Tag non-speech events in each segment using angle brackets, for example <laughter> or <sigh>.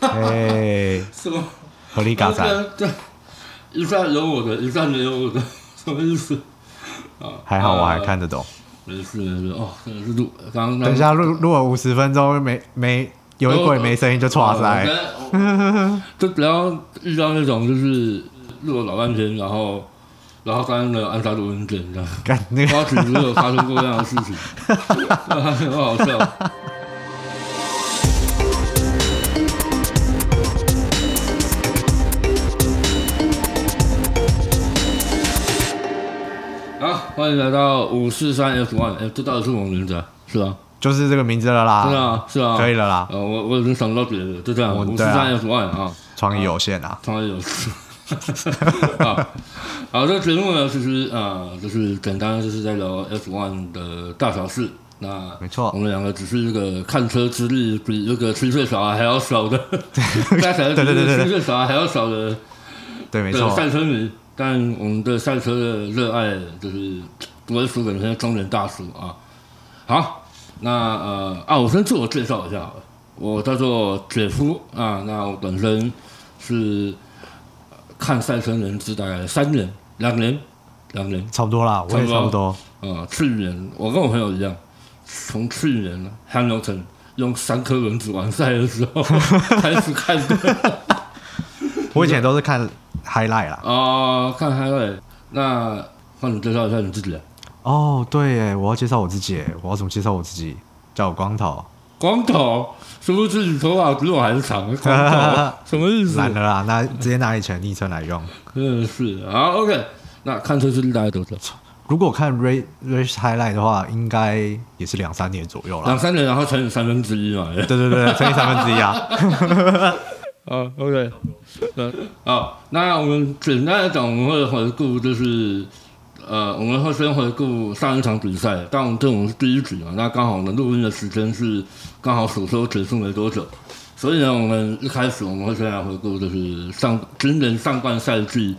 哎，什么？合理嘎仔，这这一站有我的，一站没有我的，什么意思？啊，还好我还呃看得懂。没事没事哦，真的是录刚刚等一下录录了五十分钟，没没有一鬼没声音就错塞。哦就不要遇到那种就是录了老半天，然后然后刚刚的按下录音键这样，干那个花曲只有发生过这样的事情，很好笑。欢迎来到五四三 F one，哎，这到底是我们名字啊？是啊？就是这个名字了啦，是啊，是啊，可以了啦。呃，我我已经想到别的，就这样，五四三 F one 啊。创意有限啊，创意有限。<laughs> 啊，好，这个节目呢，其实啊，就是简单，就是在聊 F one 的大小事。那没错我们两个只是这个看车资历比这个七岁小孩还要少的，加起来比对对对对对 <laughs> 七岁小孩还要少的对，没的错，赛车迷。但我们对赛车的热爱就是不会输给那些中年大叔啊。好，那呃啊，我先自我介绍一下好了，我叫做姐夫啊，那我本身是呃看赛车人资大概三年、两年、两年，差不多啦，我也差差不不多。呃，去年我跟我朋友一样，从去年 Hamilton 用三颗轮子完赛的时候 <laughs> 开始看的。我以前都是看 highlight 啦。哦，看 highlight，那换你介绍一下你自己啊。哦，对耶，我要介绍我自己耶，我要怎么介绍我自己？叫我光头，光头，是不是你头发比我还长？光头 <laughs> 什么意思？懒了啦，那直接拿以前的昵称来用。<laughs> 真的是好，OK。那看车资历大概多少？如果看 race race highlight 的话，应该也是两三年左右了两。三年，然后乘以三分之一嘛。对对对，乘以三分之一啊。<laughs> 啊，OK。对，好，那我们简单来讲，我们会回顾，就是呃，我们会先回顾上一场比赛，当然这种是第一局嘛，那刚好我们录音的时间是刚好首周结束没多久，所以呢，我们一开始我们会先来回顾，就是上今年上半赛季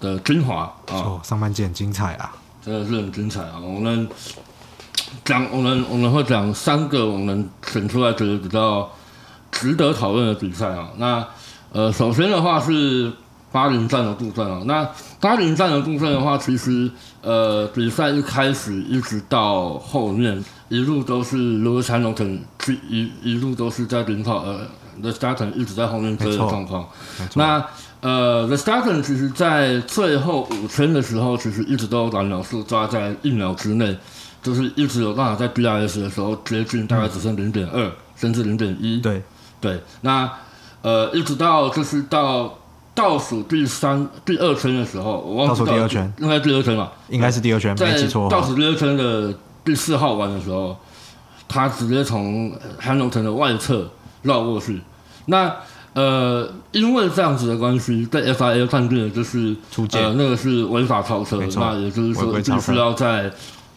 的精华啊，哦，上半季很精彩啊。真的是很精彩啊！我们讲，我们我们会讲三个我们选出来觉得比较值得讨论的比赛啊。那呃，首先的话是巴林站的部分啊。那巴林站的部分的话，其实呃，比赛一开始一直到后面一路都是 Lewis Hamilton 一一路都是在领跑，呃，The Starton 一直在后面追的状况。那呃，The Starton 其实在最后五圈的时候，其实一直都有把秒数抓在一秒之内，就是一直有办法在 BRS 的时候接近，大概只剩零点二甚至零点一。对，对，那呃，一直到就是到倒数第三、第二圈的时候，我忘记倒数第二圈应该第二圈吧，应该是第二圈，没在记错。倒数第二圈的第四号弯的时候，他直接从 Hamilton 的外侧绕过去。那呃，因为这样子的关系，被 FIA 判定的就是出界呃，那个是违法超车，那也就是说必须要在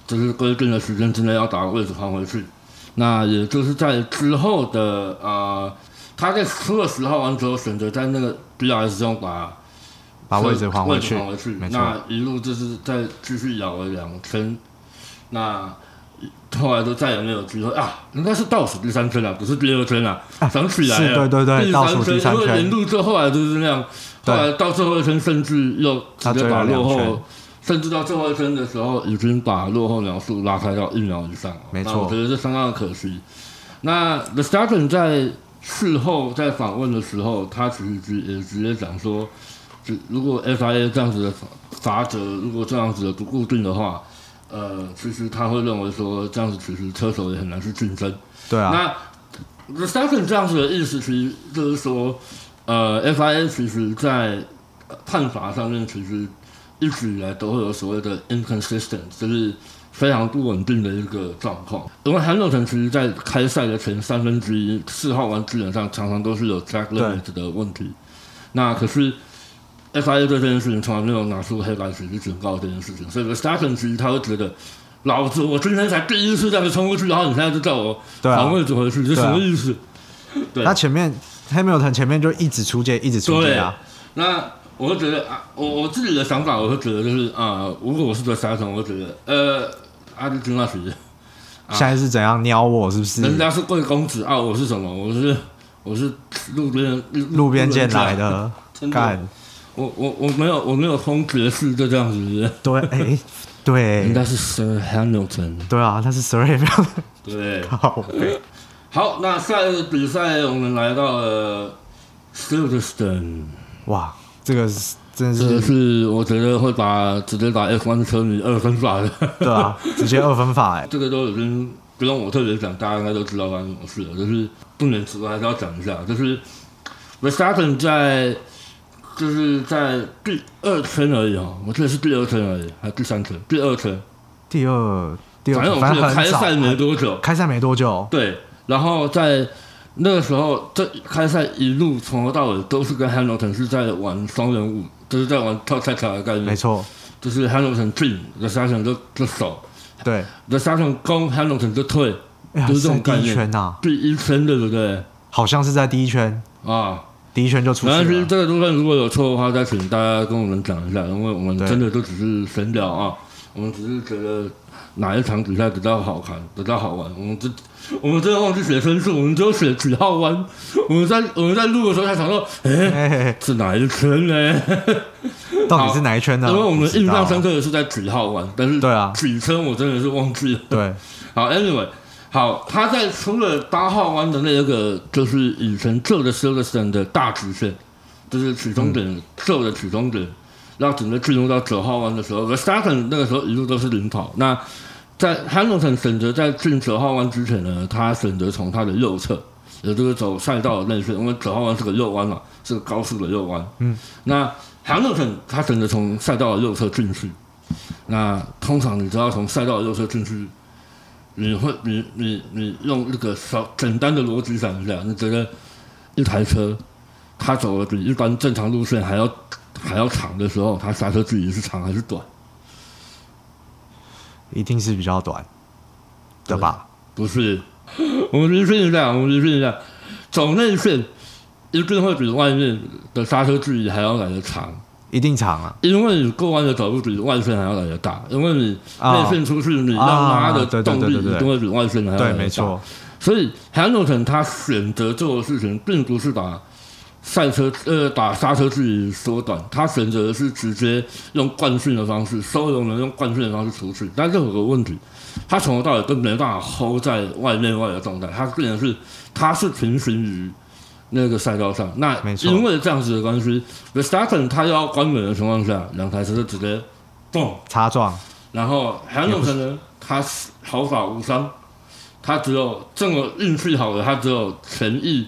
就是规定的时间之内要把位置还回去。那也就是在之后的呃，他在出了十号完之后，选择在那个 BRS 中把把位置还回去还回去。那一路就是再继续咬了两圈，那后来都再也没有机会啊！应该是倒数第三圈了，不是第二圈了，想起来了，对对对第倒数第三圈因为沿路最后来就是那样，后来到最后一圈甚至又直接把落后。甚至到最后一圈的时候，已经把落后秒数拉开到一秒以上了。没错我觉得这相当的可惜。那 The Staten 在事后在访问的时候，他其实直也直接讲说，就如果 FIA 这样子的罚则，如果这样子的不固定的话，呃，其实他会认为说这样子其实车手也很难去竞争。对啊，那 The Staten 这样子的意思，其实就是说，呃，FIA 其实在呃判罚上面，其实一直以来都会有所谓的 inconsistent，就是非常不稳定的一个状况。因为 Hamilton 其实在开赛的前三分之一四号弯基本上常常都是有 track limit 的问题。那可是 FIA 对这件事情从来没有拿出黑白纸去警告这件事情，所以 The Staten 其实他会觉得。老子，我今天才第一次这样子冲过去，然后你现在就叫我对啊还位置回去，这什么意思？对他前面 Hamilton 前面就一直出界，一直出界啊。那我会觉得啊，我我自己的想法，我会觉得就是啊，如果我是个杀手，我会觉得呃，阿迪金那谁，现在是怎样撩我？是不是？人家是贵公子啊，我是什么？我是我是路边路边捡来，的，干，我我我没有我没有封爵士就这样子，对，哎，应对，该是 Sir Hamilton。对啊，他是 Sir 对，<laughs> 靠背，好，那下一个比赛我们来到了 Silverstone，哇，这个是真这个的是，是我觉得会把直接打 F1 车迷二分法的，对啊，<laughs> 直接二分法，哎，这个都已经不用我特别讲，大家应该都知道发生什么事了。就是不免除还是要讲一下，就是 Verstappen 在就是在第二圈而已哦，我记得是第二圈而已，还是第三圈？第二圈，第二第二反正，我反记得开早，赛没多久，开赛没多久，对，然后在那个时候，这开赛一路从头到尾都是跟 Hamilton 是在玩双人舞，就是在玩跳恰恰的概念，没错，就是 Hamilton 进，Verstappen 就就守对，，Verstappen 攻，Hamilton 就退，就是这种概念。圈呐，第一圈对不对？好像是在第一圈，啊，第一圈就出没关系，去了，这个部分如果有错的话，再请大家跟我们讲一下，因为我们真的都只是闲聊啊，我们只是觉得哪一场比赛比较好看，比较好玩，我们这我们真的忘记写分数，我们只有写几号弯，我们在我们在录的时候才想到，哎、是哪一圈呢？<laughs> 到底是哪一圈呢？因为我们印象深刻，的是在几号弯，但是对啊几圈我真的是忘记了。对，<laughs> 好，anyway，好，他在出了八号弯的那一个，就是以前旧的 Silverstone 的大直线，就是起终点旧的起终点，然后整个进入到九号弯的时候 e r s t a p p e n 那个时候一路都是领跑。那在 Hamilton 选择在进九号弯之前呢，他选择从他的右侧，也就是走赛道的内线，因为九号弯是个右弯嘛，是个高速的右弯。嗯，那 Hamilton 他选择从赛道的右侧进去。那通常你知道从赛道的右侧进去，你会你你你用那个小简单的逻辑想一下，你觉得一台车它走的比一般正常路线还要还要长的时候，它刹车距离是长还是短？一定是比较短的吧？不是，我们是顺一下，我们是顺一下，走内线一定会比外面的刹车距离还要来得长，一定长啊！因为你过弯的角度比外线还要来得大，因为你啊内线出去，你要拉的动力一定会比外线还要来对，得大。没错，所以 Hamilton 他选择做的事情，并不是把赛车呃把刹车距离缩短，他选择的是直接用惯性的方式，收油门用惯性的方式出去。但是有个问题，他从头到尾都没办法 hold 在外内外的状态，他变成是他是平行于那个赛道上。那因为这样子的关系 v e r s t a p p e n 他要关门的情况下，两台车就直接蹦。擦撞，然后 Hamilton 呢，他是毫发无伤，他只有这么运气好的，他只有前翼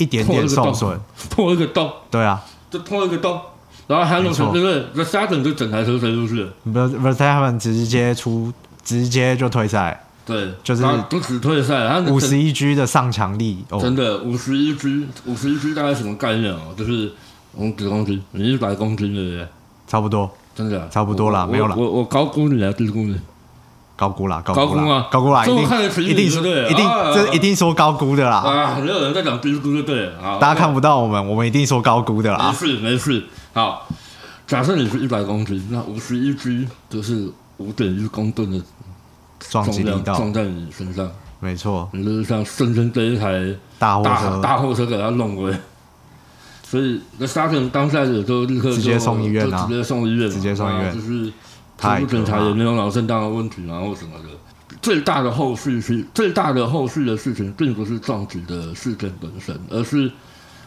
一点点受损，破一个洞，对啊就破一个洞，然后没 Hamilton 错对不对？这下整就整台车飞出去了，v e r s t a e n 直接出，直接就退赛，对，就是他不止退赛，他五十一 G 的上墙力哦，真的五十一 G，五十一 G 大概什么概念哦？就是我们几公斤，你一百公斤对不对？差不多真的啊差不多啦我没有啦我我高估你还是低估你？高估啦，高估啦，高估啦，一定一定是一定啊。这一定说高估的啦，啊，没有人在讲低估就对了啊。大家看不到我们，我们一定说高估的啦。没啦，事没事。好，假设你是一百公斤，那五十一 G 就是五点一公吨的撞击力道，撞在你身上，没错，你就是像瞬间这一台大货大车。大货车给它弄回。所以那沙尘当下也就立刻直接送医院啊。直接送医院，直接送医院。啊就是太初步检查可怕也没有脑震荡的问题，然后什么的。最大的后续是最大的后续的事情，并不是撞击的事件本身，而是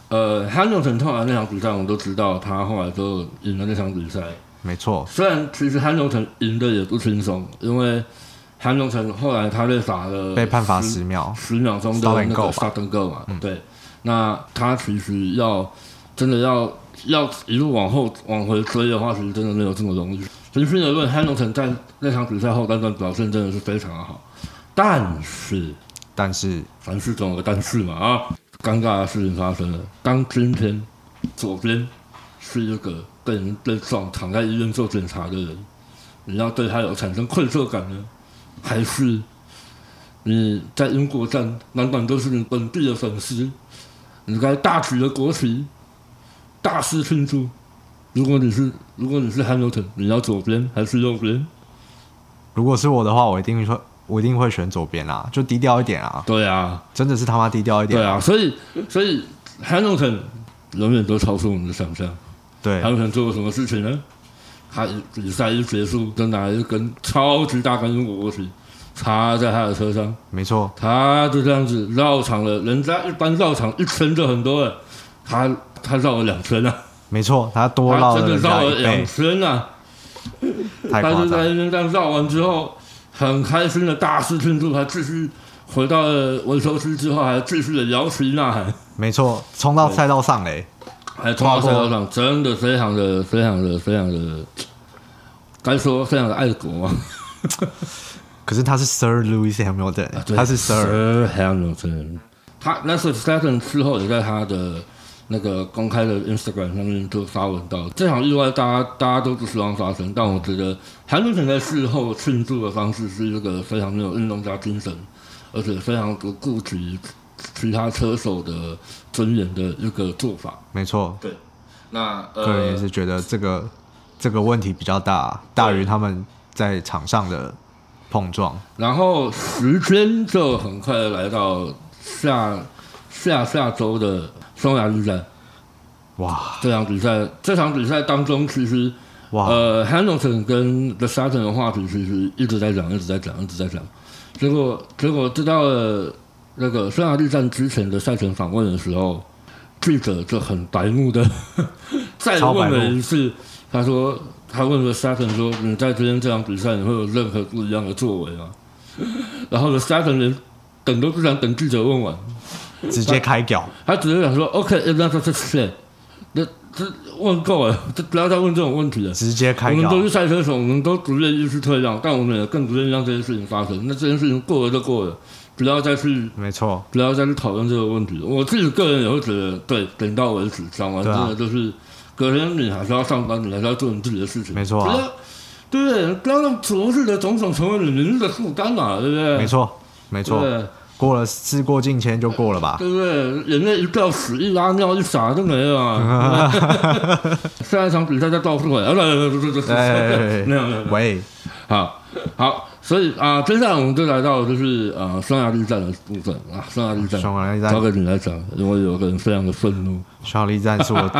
呃，Hamilton 后来那场比赛，我们都知道，他后来就赢了那场比赛。没错，虽然其实 Hamilton 赢的也不轻松，因为 Hamilton 后来他被罚了被判罚十十秒，十秒钟的 Stop 那个吧 stop and go 嘛，对。那他其实要真的要要一路往后往回追的话，其实真的没有这么容易。平心而论，Hamilton 在那场比赛后半段表现真的是非常的好，但是但是凡事总有个但是嘛啊，尴尬的事情发生了。当今天左边是一个被人被撞躺在医院做检查的人，你要对他有产生愧疚感呢，还是你在英国站满满都是你本地的粉丝，你该大举的国旗，大肆庆祝？如果你是如果你是 Hamilton，你要左边还是右边？如果是我的话，我一定会我一定会选左边啊，就低调一点啊，对啊，真的是他妈低调一点对啊，所以所以 Hamilton 永远都超出我们的想象。对 Hamilton 做了什么事情呢？他比赛一结束，就拿一根超级大根果子插在他的车上，没错，他就这样子绕场了。人家一般绕场一圈就很多了，他他绕了两圈啊，没错，他多绕了绕了两，圈啊。他。就在那边这样绕完之后，很开心的大肆庆祝，还继续回到了维修区之后，还继续的摇旗呐喊，没错，冲到赛道上嘞，还冲到赛道上，真的非常的、非常的、非常的，该说非常的爱国嘛。<laughs> 可是他是 Sir Louis Hamilton，、对他是 Sir，Sir Hamilton，他那时候 Staten 之后也在他的那个公开的 Instagram 上面就发文到，这场意外大家大家都不希望发生，但我觉得 Hamilton 在事后庆祝的方式是一个非常没有运动家精神，而且非常不顾及其他车手的尊严的一个做法。没错，对那呃，个人也是觉得这个这个问题比较大，大于他们在场上的碰撞。然后时间就很快地来到下下下周的匈牙利战。哇这场比赛，这场比赛当中，其实哇，呃，Hamilton 跟 The s a t o n 的话题其实一直在讲，一直在讲，一直在讲。结果结果知道了那个匈牙利站之前的赛前访问的时候，记者就很白目的 <laughs> 再问了一次，他说他问了 s a t o n 说：“你在今天这场比赛，你会有任何不一样的作为吗？”然后 The s a t o n 连等都不想等记者问完，直接开屌，他只是想说：“OK，that's、okay, it。”那这问够了，这不要再问这种问题了。直接开屌我们都，是赛车手，我们都不愿意去退让，但我们也更不愿意让这件事情发生。那这件事情过了就过了，不要再去没错，不要再去讨论这个问题。我自己个人也会觉得，对，点到为止，讲完真对啊的就是，隔天你还是要上班，你还是要做你自己的事情。没错啊不要，对不对？不要让昨日的种种成为你明日的负担嘛，对不对？没错，没错，对过了事过境迁就过了吧。对不对？人类一掉，屎一拉，尿一撒就没了啊。<laughs> 下一场比赛再倒出来，没有没有。喂，好，好，所以啊、接下来我们就来到就是呃匈牙利战的部分啊，匈牙利战，匈牙利交站，给你来讲，因为有个人非常的愤怒，匈牙利战是我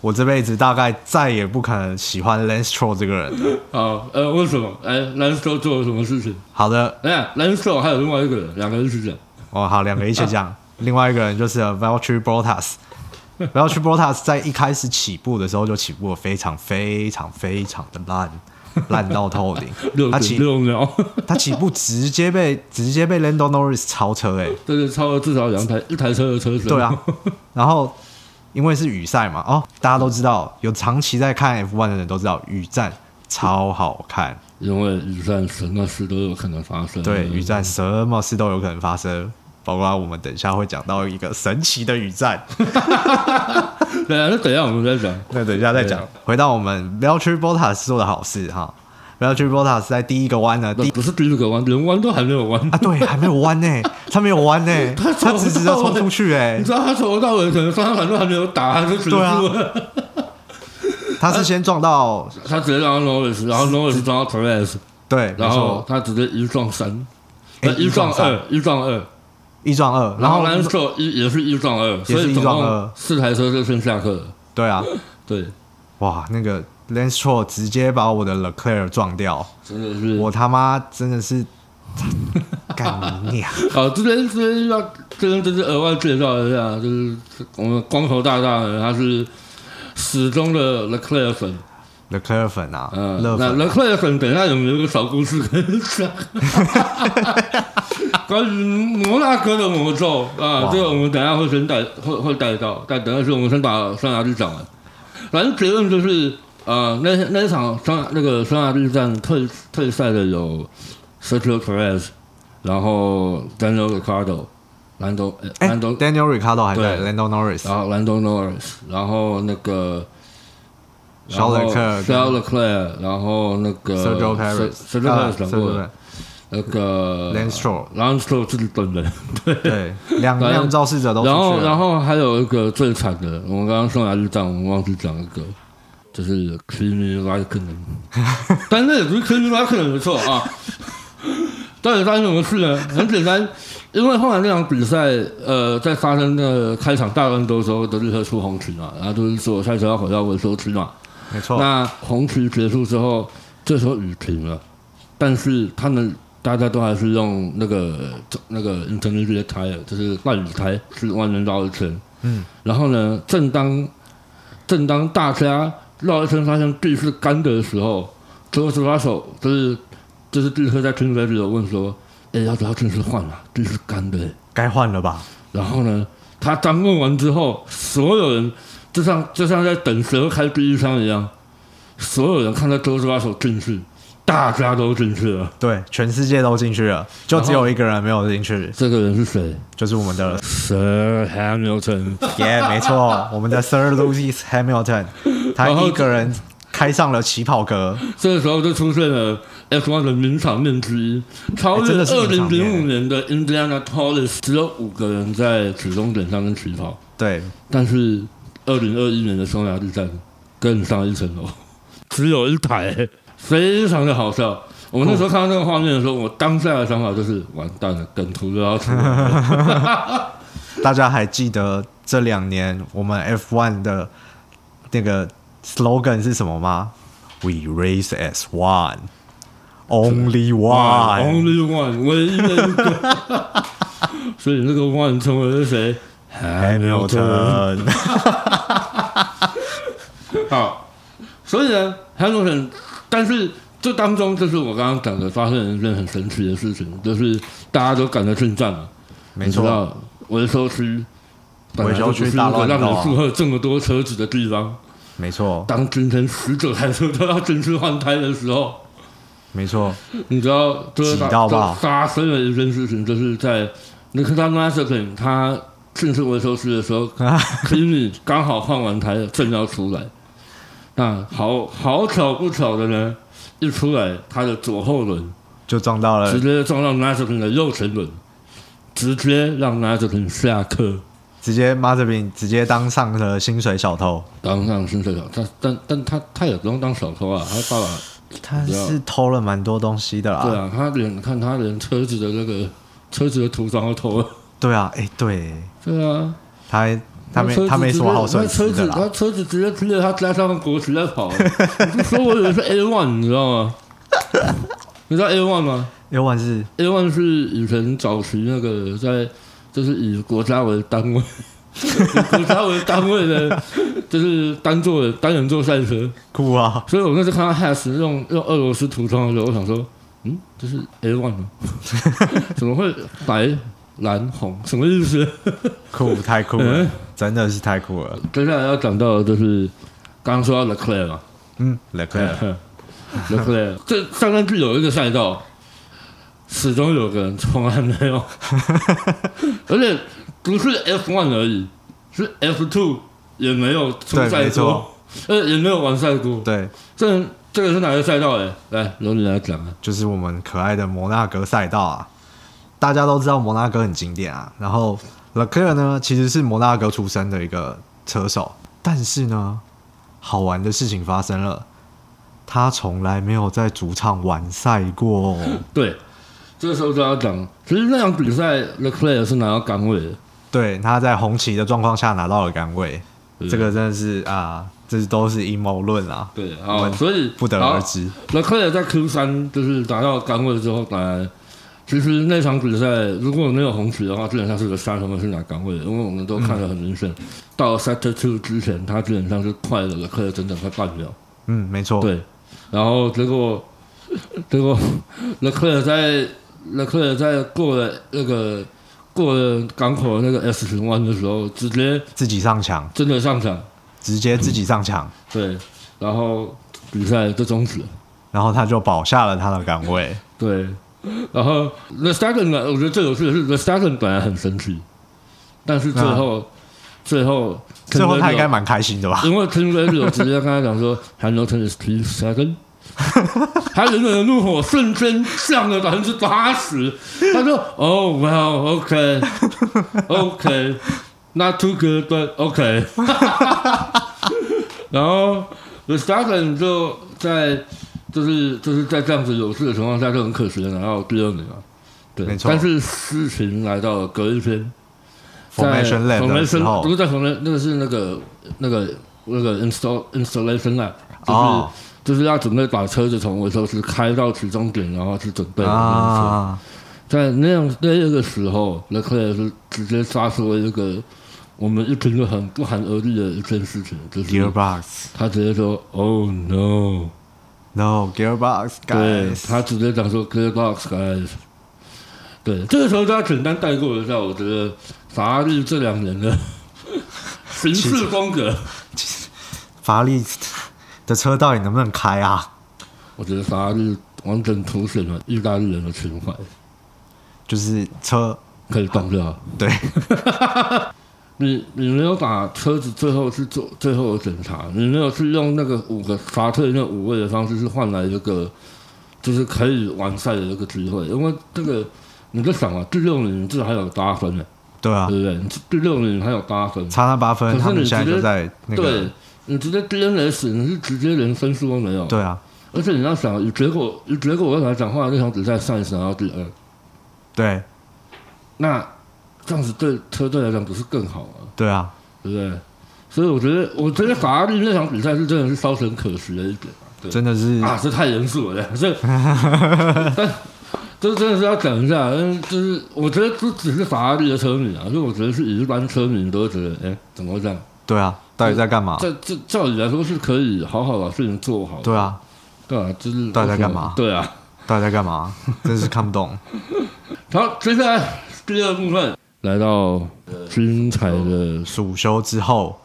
我这辈子大概再也不可能喜欢 Lance Stroll 这个人了。好，呃，为什么？哎，兰斯特做了什么事情？好的，哎呀，兰斯特还有另外一个人，两个人一起讲。哦，好，两个一起讲。另外一个人就是 Valtteri Bottas。<laughs> Valtteri Bottas 在一开始起步的时候就起步的非常非常非常的烂，烂到透顶。<laughs> 他起六秒，<laughs> 他起步直接被直接被 Lando Norris 超车哎、对对超了至少两台一台车的车身。对啊，然后因为是雨赛嘛，哦，大家都知道，有长期在看 F1 的人都知道，雨战超好看。因为雨战什么事都有可能发生。对，雨战什么事都有可能发生，包括我们等一下会讲到一个神奇的雨战。<laughs> 对啊，那等一下我们再讲。<laughs> 那等一下再讲。回到我们 Valtteri Bottas 做的好事哈，Valtteri Bottas 在第一个弯呢，第不是第一个弯，连弯都还没有弯。啊对，还没有弯呢，<laughs> 他没有弯呢，他他直直的冲出去哎。你，知道他从头到尾可能方向盘都还没有打，他就结束对啊。了。<laughs> 他是先撞到他直接撞到 Norris，然后 Norris 撞到 Perez，对，没然后错，他直接一撞三，一撞二，一撞二，一撞二，然后然后 Lance 一也是一撞二，也是一撞二。四台车就剩下课了。对啊，对，哇，那个 Lance Stroll 直接把我的 Leclerc 撞掉，真的是。我他妈真的是 <laughs> 干你娘！好，这边这边要这边就是额外介绍一下，就是我们光头大大呢，他是始终的 Leclerc 粉，Leclerc 粉啊，嗯，那热粉啊，Leclerc 粉等一下有没有一个小故事可以讲？关于摩纳哥的魔咒啊哇，这个我们等一下会先带会会带到，但等一下是我们先把上牙去讲完。反正结论就是，呃，那那一场匈那个匈牙利站退退赛的有 Sergio Perez，然后 Daniel Ricciardo，兰多呃哎兰多，，Daniel Ricciardo 还在对，Lando Norris，然后兰多 Norris，然后那个。Charles Leclerc，然后那个 Sergio Perez，Sergio 啊 Perez 讲过了，Sergio 那个 Lance Stroll Lance Stroll 自己本人，对对，两辆肇事者都然后，然后还有一个最惨的，我们刚刚匈牙利站，我们忘记讲一个，就是 Kimi Raikkonen，但那也不是 Kimi Raikkonen 没错啊到底发生什么事呢？很简单，因为后来那场比赛，呃，在发生的开场大乱斗的时候，德利克出红旗嘛，然后就是说赛车要回到维修区嘛。没错，那红旗结束之后，这时候雨停了，但是他们大家都还是用那个那个 intermediate tire，就是半雨胎，是万人绕一圈。嗯，然后呢，正当正当大家绕一圈发现地是干的的时候，最后手把手就是就是地车在听 radio 问说：“哎，要不要正式换了？地是干的。”该换了吧？然后呢，他刚问完之后，所有人就像就像在等蛇开第一枪一样，所有人看到周手把手进去，大家都进去了。对，全世界都进去了，就只有一个人没有进去，这个人是谁？就是我们的？Sir Hamilton。耶没错，我们的 Sir Lewis Hamilton，他一个人开上了起跑格，这个时候就出现了 F1 的名场面之一，超越二零零五年的 Indiana Tollers，只有五个人在起终点上面起跑，对，但是二零二一年的匈牙利站更上一层楼，只有一台，非常的好笑。我们那时候看到那个画面的时候，我当下的想法就是完蛋了，梗图都要出来了。<laughs> 大家还记得这两年我们 F1 的那个 slogan 是什么吗？We race as one, only one。Only one，唯一的一个。<laughs> 所以那个 one 成为是谁 Hamilton，<laughs> 好，所以呢，Hamilton，但是这当中就是我刚刚讲的，发生了一件很神奇的事情，就是大家都赶着进站了。没错，维修区，维修区大本来就是一个让你负荷这么多车子的地方。没错，当今天十九台车都要进去换胎的时候，没错，你知道，就是挤到爆就发生了一件事情，就是在你看他 t e r 他进去维修区的时候 k i m i 刚好换完胎了，正要出来。那好好巧不巧的呢，一出来他的左后轮就撞到了直，接撞到 t e r 的右前轮，直接让 t e r 下课。直接 e r i n 直接当上了薪水小偷。当上薪水小，他但但他他也不用当小偷啊，他爸爸他是偷了蛮多东西的啦。对啊，他连看他连车子的那个车子的涂装都偷了，对啊，哎，对，对啊，他他没他没什么好损失的啦。他车子他车子直接贴着他家上的国旗在跑，<laughs> 你就说我以为是 A one，你知道吗？<laughs> 你知道 A one 吗？A one 是？A one 是以前早期那个在就是以国家为单位，<laughs> 以国家为单位的，就是单座的单人座赛车。酷啊，所以我那时候看到 Has 用用俄罗斯涂装的时候，我想说，嗯，这是 A one 吗？怎么会白蓝红？什么意思？酷太酷了嗯，真的是太酷了。接下来要讲到的就是刚刚说到 Leclerc 嘛嗯，Leclerc，，Leclerc <laughs> 这上半季有一个赛道，始终有个人从来没有，<laughs> 而且不是 F one 而已，是 F two 也没有出赛过，呃，也没有完赛过。对，这这个是哪个赛道？哎，来，由你来讲啊。就是我们可爱的摩纳哥赛道啊。大家都知道摩纳哥很经典啊，然后 Leclerc 呢其实是摩纳哥出生的一个车手，但是呢，好玩的事情发生了，他从来没有在主场完赛过。<laughs> 对，这个时候就要讲，其实那场比赛 Leclerc 是拿到杆位的，对，他在红旗的状况下拿到了杆位，这个真的是啊，这都是阴谋论啊，对，我好，所以不得而。知。好 Leclerc 在 Q 三就是拿到杆位之后，当然，其实那场比赛如果没有红旗的话，基本上是个三分是拿岗位的，因为我们都看得很明显，到 Sector Two 之前，他基本上是快了 Leclerc 整整快半秒。嗯，没错，对，然后结果结果 Leclerc 在 Leclerc 在过了那个过了港口的那个 S 型弯的时候，直接自己上墙，真的上墙，直接自己上墙，对，然后比赛就终止了，然后他就保下了他的岗位。对，然后 The Second 呢，我觉得最有趣的是 The Second 本来很生气，但是最后、最后最后他应该蛮开心的吧？因为 Tim Radio 直接跟他讲说 Hamilton is P second。他人人的怒火瞬间降了百分之八十。他说：“：“Oh,、w e l l OK, OK, not too good, but OK。”然后 The Second 就在就是就是在这样子有事的情况下，就很可惜的拿到第二名啊。对，没错但是事情来到了隔一天，在 Formation 不是在 Formation，那个是那个那个那个 install installation lab，就是、哦就是要准备把车子从维修室开到起终点，然后去准备。啊，在那样那个时候，那克莱尔是直接杀出了一个我们一听就很不寒而栗的一件事情，就是 Gearbox 他直接说：“Oh no！” No Gearbox 对 guys，他直接讲说 “Gearbox guys”。对，这个时候大家简单带过一下，我觉得法拉利这两年的 <laughs> 行事风格，法拉利的车到底能不能开啊？我觉得法拉利完整凸显了意大利人的情怀，就是车可以放掉。对 <laughs> 你你没有把车子最后去做最后的检查，你没有去用那个五个罚退那五位的方式去换来一个就是可以完赛的一个机会，因为这个你在想啊，第六名少还有八分呢，对啊对，不对？你第六名还有八分，差那八分，可是你直接现在就在那对你直接 DNS，你是直接连分数都没有，对啊而且你要想以结果以结果来讲话，那场比赛上一场到第二，对。那这样子对车队来讲不是更好吗？对啊，对不对？所以我觉得，我觉得法拉利那场比赛是真的是稍显可惜的一点啊。对真的是啊，这太严肃了，这 <laughs> 但这真的是要讲一下，嗯，就是我觉得这只是法拉利的车迷啊，就我觉得是一般车迷都会觉得，哎，怎么会这样？对啊，到底在干嘛？这这照理来说是可以好好把事情做好的，对啊，对啊，就是到底在干嘛对啊。到底在干嘛？真是看不懂。<laughs> 好，接下来第二部分来到精彩的暑休之后，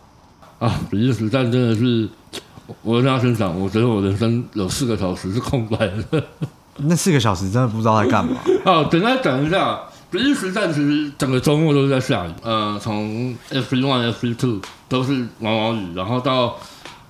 啊，比利时站真的是，我跟大家分享，我觉得我人生有四个小时是空白的。那四个小时真的不知道在干嘛。好，简单讲一下，比利时站其实整个周末都是在下雨，呃，从 F 1 One、F 1 Two 都是毛毛雨，然后到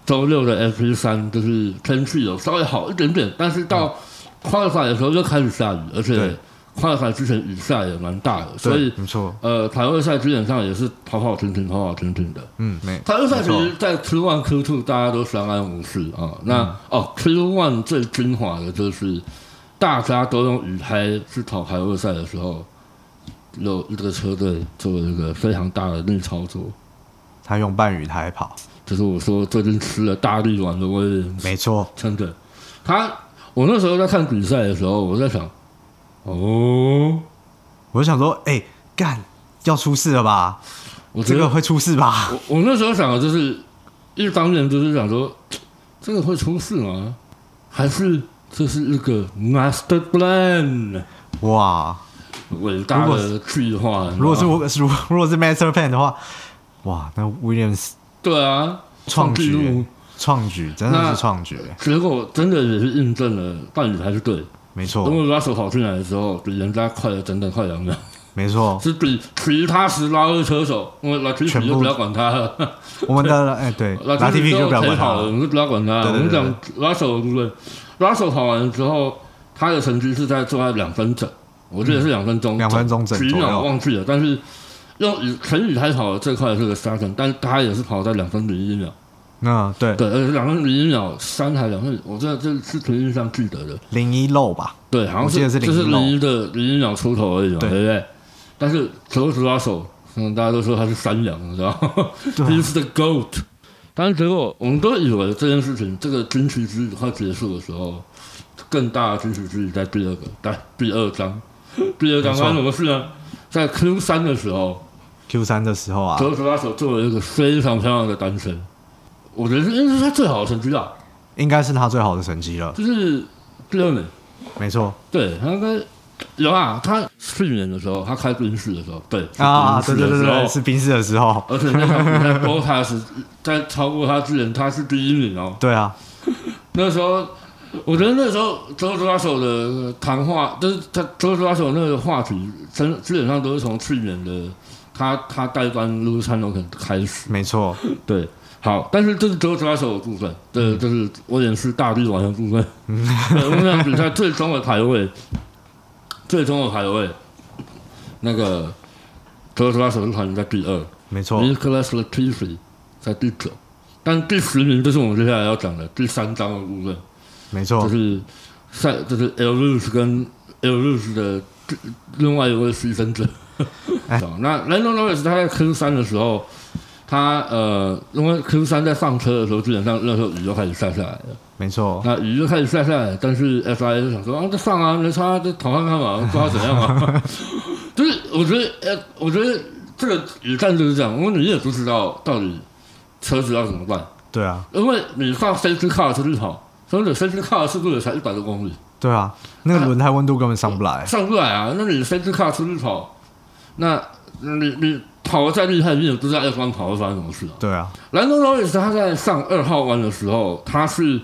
周六的 F 1三就是天气有稍微好一点点，但是到快赛的时候就开始下雨，而且对快赛之前雨下也蛮大的，所以，没错，呃，排位赛基本上也是跑跑停停、跑跑停停的。嗯，没台湾赛其实，在 Q one、Q two 大家都相安无事啊。那、嗯哦，Q one 最精华的就是大家都用雨胎去跑排位赛的时候，有一个车队做了一个非常大的逆操作，他用半雨胎跑，就是我说最近吃了大力丸的威廉，没错，真的。他我那时候在看比赛的时候，我在想，哦，我就想说，哎、干要出事了吧？我觉得这个会出事吧？我我那时候想的就是，一方面就是想说，这个会出事吗？还是这是一个 master plan 哇，伟大的计划？如果是我，我，如如果是 Master Plan 的话，哇，那 Williams 对啊，创举，创举真的是创举，结果真的也是印证了伴侣才是对。没错。等，我拉手跑进来的时候，比人家快了整整快两秒，没错。是比其他十拉二车手，因为拉提全部皮就不要管他。了。我们的 <laughs> 哎、对，拉拉 TV 就不要管他。跑了，我，们就不要管他。对对对我们讲拉手的部分，拉手跑完之后，他的成绩是在做在两分整，我记得是两分钟，两分钟整几秒忘记了，但是用以陈宇开跑的最快的是个沙尘，但他也是跑在两分零一秒，嗯，对，对，而且两分零一秒三还两分，我这这是凭印象记得的，零一漏吧，对，好像我记得是就是01漏零一的零一秒出头而已嘛，对对不对？但是球手拉手，嗯，大家都说他是三两，你知道吗？<laughs> He's the goat。但是结果我们都以为这件事情，这个惊奇之旅快结束的时候，更大的惊奇之旅在第二个，在第二章。<laughs> 第二章发生什么事呢？在 Q 三的时候，Q 三的时候啊，球手拉手做了一个非常漂亮的单身，我觉得是应该是他最好的成绩了，应该是他最好的成绩了，就是第二名。没错。对他应该有啊，他去年的时候，他开宾室的时候，对啊，对对对对，是宾室的时候，而且那场比赛 Bottas 在超过他之前，他是第一名哦。对啊，那时候，我觉得那时候周周拉手的谈话，就是他周周拉手那个话题，真基本上都是从去年的他他带班 l u c a n o 开始。没错，对，好，但是这是周周拉手的部分，这这是威廉斯大力丸的部分。对，<laughs> 我们讲比赛最终的排位，最终的排位，那个周周拉手是排名在第二。没错，Nicholas Latifi 在第九，但第十名就是我们接下来要讲的第三章的部分，没错就，是赛就是 L Lewis 跟 L Lewis 的另外一位牺牲者。哎 <laughs> 那 Lando Norris 他在 Q 三的时候，他呃，因为 Q 三在上车的时候，基本上那时候雨就开始下下来了。没错，那雨就开始下下来，但是 FIA 就想说啊，这上啊，那差，这讨看看嘛，不知道怎样啊。<laughs> 就是我觉得，呃，我觉得这个雨战就是这样，因为你也不知道到底车子要怎么办，对啊，因为你上 safety car 出去跑，所以你 safety car 的速度也才一百多公里，对啊，那个轮胎温度根本上不来。上不来啊。那你 safety car 出去跑，那你你跑得再厉害，你也不知道 F 1跑会发生什么事啊。对啊，兰多罗伊斯他在上二号弯的时候，他是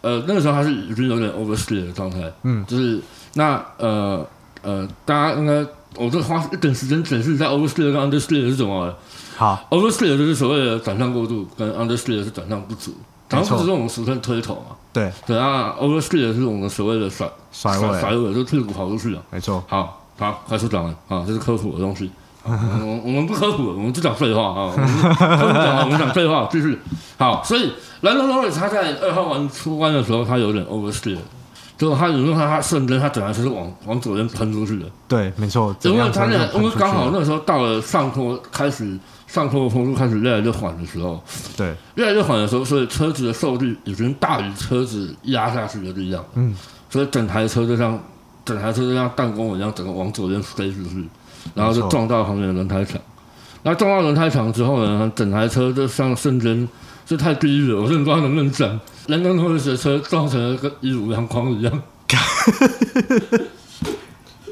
呃那个时候他是已经有点 oversteer 的状态，嗯，就是那呃呃大家应该我这花一点时间解释一下 oversteer 跟 understeer 是什么？好，oversteer 就是所谓的转向过度，跟 understeer 是转向不足。转向不足是我们俗称推头嘛，对，对啊，oversteer 是我们所谓的甩甩甩尾，尾，就屁股跑出去了。没错，好，好，快速讲完。啊，这是科普的东西。我我我们不科普，我们只讲废话啊。我们科普讲，我们讲废话，继续。好，所以兰德罗 r 他在二号弯出弯的时候，他有点 oversteer，结果他有时候他他瞬间他整台车是往往左边喷出去的，对，没错。因为他那那因为刚好那时候到了上坡开始上坡的坡度开始越来越缓的时候，对，越来越缓的时候，所以车子的受力已经大于车子压下去的力量，嗯，所以整台车就像整台车就像弹弓一样，整个往左边飞出去，然后就撞到旁边的轮胎厂。然后撞到轮胎厂之后呢，整台车就像瞬间这太地狱了，我真的不知道能不能讲。兰登托的车撞成了跟一如阳光一样。<laughs>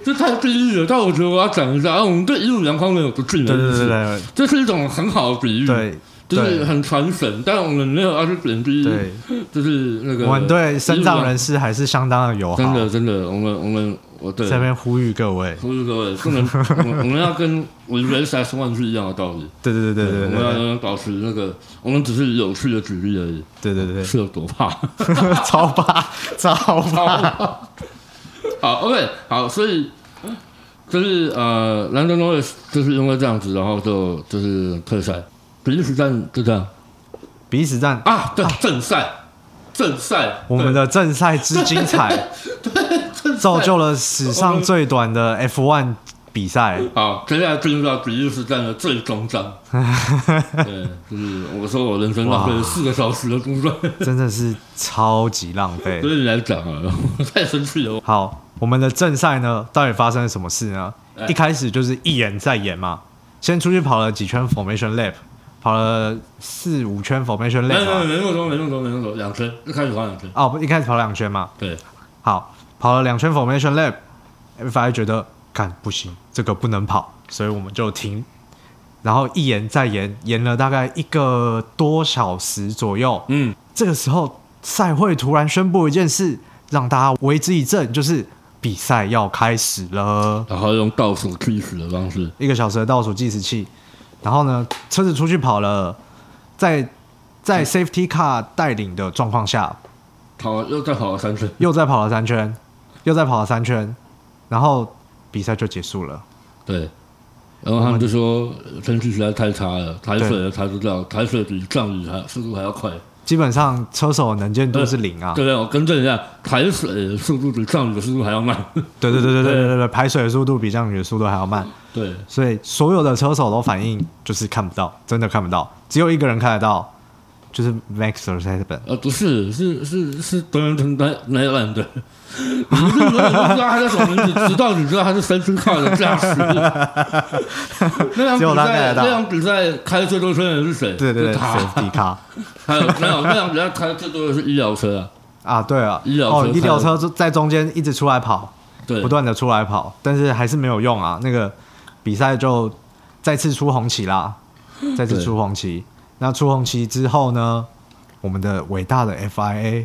这太地狱了，但我觉得我要讲一下，啊，我们对一如阳光没有不敬的对意思，这是一种很好的比喻，对就是很传神，但我们没有要去贬低，对，就是那个我们对身障人士还是相当的友好，真的真的，我们我们我对。这边呼吁各位，呼吁各位，不能我们我们要跟我觉得 S One 是一样的道理，对对对对对我们要保持那个，我们只是有趣的举例而已，对对对。是有多怕？<laughs> 超怕超怕，好，OK，好，所以就是呃，兰德诺就是因为这样子，然后就就是退赛，比利时站就这样比利时站啊，对，正赛，正赛，我们的正赛之精彩，<laughs> 造就了史上最短的 F1 比赛。好，接下来进入到比利时站的最终章。<laughs> 对，就是我说我人生浪费了四个小时的工作，真的是超级浪费。<laughs> 对你来讲啊，我太生气了。好，我们的正赛呢，到底发生了什么事呢哎？一开始就是一演再演嘛，先出去跑了几圈 formation lap，跑了四五圈 formation 没 lap 没嘛。没那么多，没那么多，没那么多，两圈，一开始跑两圈。哦，一开始跑两圈嘛。对，好，跑了两圈 formation lap，FI 觉得看不行，这个不能跑，所以我们就停。然后一延再延，延了大概一个多小时左右。嗯，这个时候，赛会突然宣布一件事，让大家为之一振，就是比赛要开始了。然后用倒数计时的方式，一个小时的倒数计时器，然后呢，车子出去跑了，在在 safety car 带领的状况下，跑又再跑了三圈。又再跑了三圈，又再跑了三圈，然后比赛就结束了。对，然后他们就说天气实在太差了，抬水的才知道，抬水比降雨还速度还要快。基本上车手能见度是零啊。对对，我更正一下，排水的速度比降雨的速度还要慢。对对对对对对对，<laughs> 排水的速度比降雨的速度还要慢。对，所以所有的车手都反应就是看不到，真的看不到，只有一个人看得到，就是 Max Verstappen。呃，不是，是是是德仁腾奈奈兰的，你们日本人都不知道他叫什么名字，<laughs> 直到你知道他是 Century Car 的驾驶。<laughs> 那场只有比赛，他看得到那场比赛开最多车的是谁？对对对是他。，Safety Car <laughs> 还有没有那场比赛开最多的是医疗车啊？啊，对啊，医疗车哦，医疗车就在中间一直出来跑，对不，断的出来跑，但是还是没有用啊。那个比赛就再次出红旗啦，再次出红旗。那出红旗之后呢，我们的伟大的 FIA，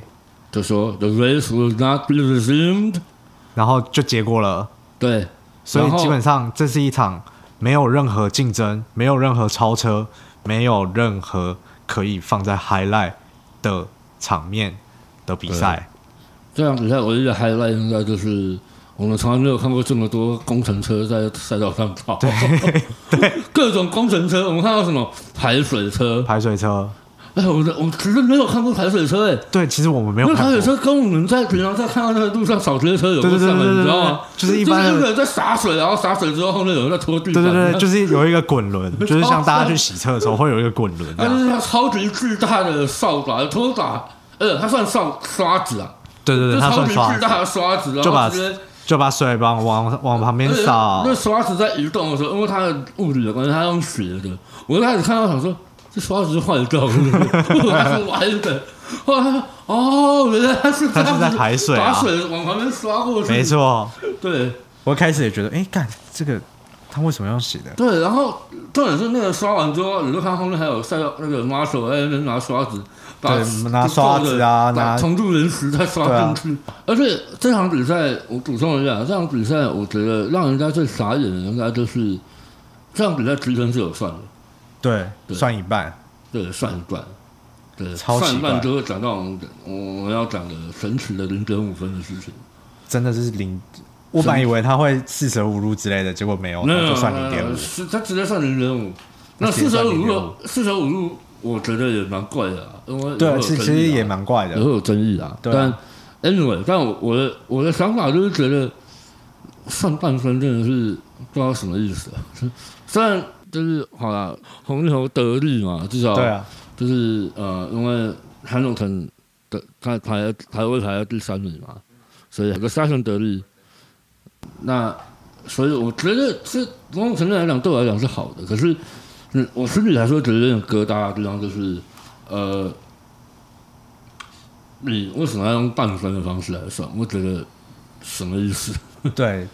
就说 The race will not be resumed。然后就结果了。对，所以基本上这是一场没有任何竞争、没有任何超车、没有任何可以放在 highlight 的场面的比赛。这场比赛唯一的 highlight 应该就是我们从来没有看过这么多工程车在赛道上跑，<laughs> 对，各种工程车，我们看到什么排水车，排水车，哎，我的我其实没有看过排水车哎，对，其实我们没有那排水。车跟我们在平常在看到那个路上扫街车有对对对个像你知道吗？就是一般的就是人在洒水，然后洒水之后后面有人在拖地板，对对对，<laughs> 就是有一个滚轮，<laughs> 就是像大家去洗车的时候会有一个滚轮这样。它就是它超级巨大的扫把、拖把，呃，它算扫刷子啊，对对对，它算刷子，级巨大的刷子，然后直接就把水往往往旁边扫那。刷子在移动的时候，因为它的物理的关系，它用斜的。我一开始看到想说，这刷子是坏掉了，它是歪的。后来哦，原来它是它是在排水啊把水往旁边刷过去。没，错，对我一开始也觉得，哎，干这个他为什么要洗的？对。然后重点是那个刷完之后，你就看后面还有赛道那个马手在那边拿刷子。把对拿刷子啊拿重铸人石再刷进去，而且这场比赛我补充一下，这场比赛我觉得让人家最傻眼的应该就是这场比赛积分是有算的，对，对算一半。对，算一半，对，超算一半就会讲到我们我们要讲的神奇的零点五分的事情。真的是零。我本以为他会四舍五入之类的，结果没有，没有，哦就算零点五。是他直接算零点五。那四舍五入四舍五入，我觉得也蛮怪的啊，因为对啊，其实也蛮怪的。也会有争议啊。对啊但 anyway，但我我的我的想法就是觉得上半身真的是不知道什么意思啊。<laughs> 虽然就是好啦，红牛得利嘛，至少对啊，就是呃，因为韩永腾的他排排位排在第三名嘛，所以有个三胜得利。那所以我觉得这某种程度来讲，对我来讲是好的。可是，嗯，我心里来说觉得有点疙瘩的地方，就是呃，你为什么要用半分的方式来算？我觉得什么意思？<laughs> 对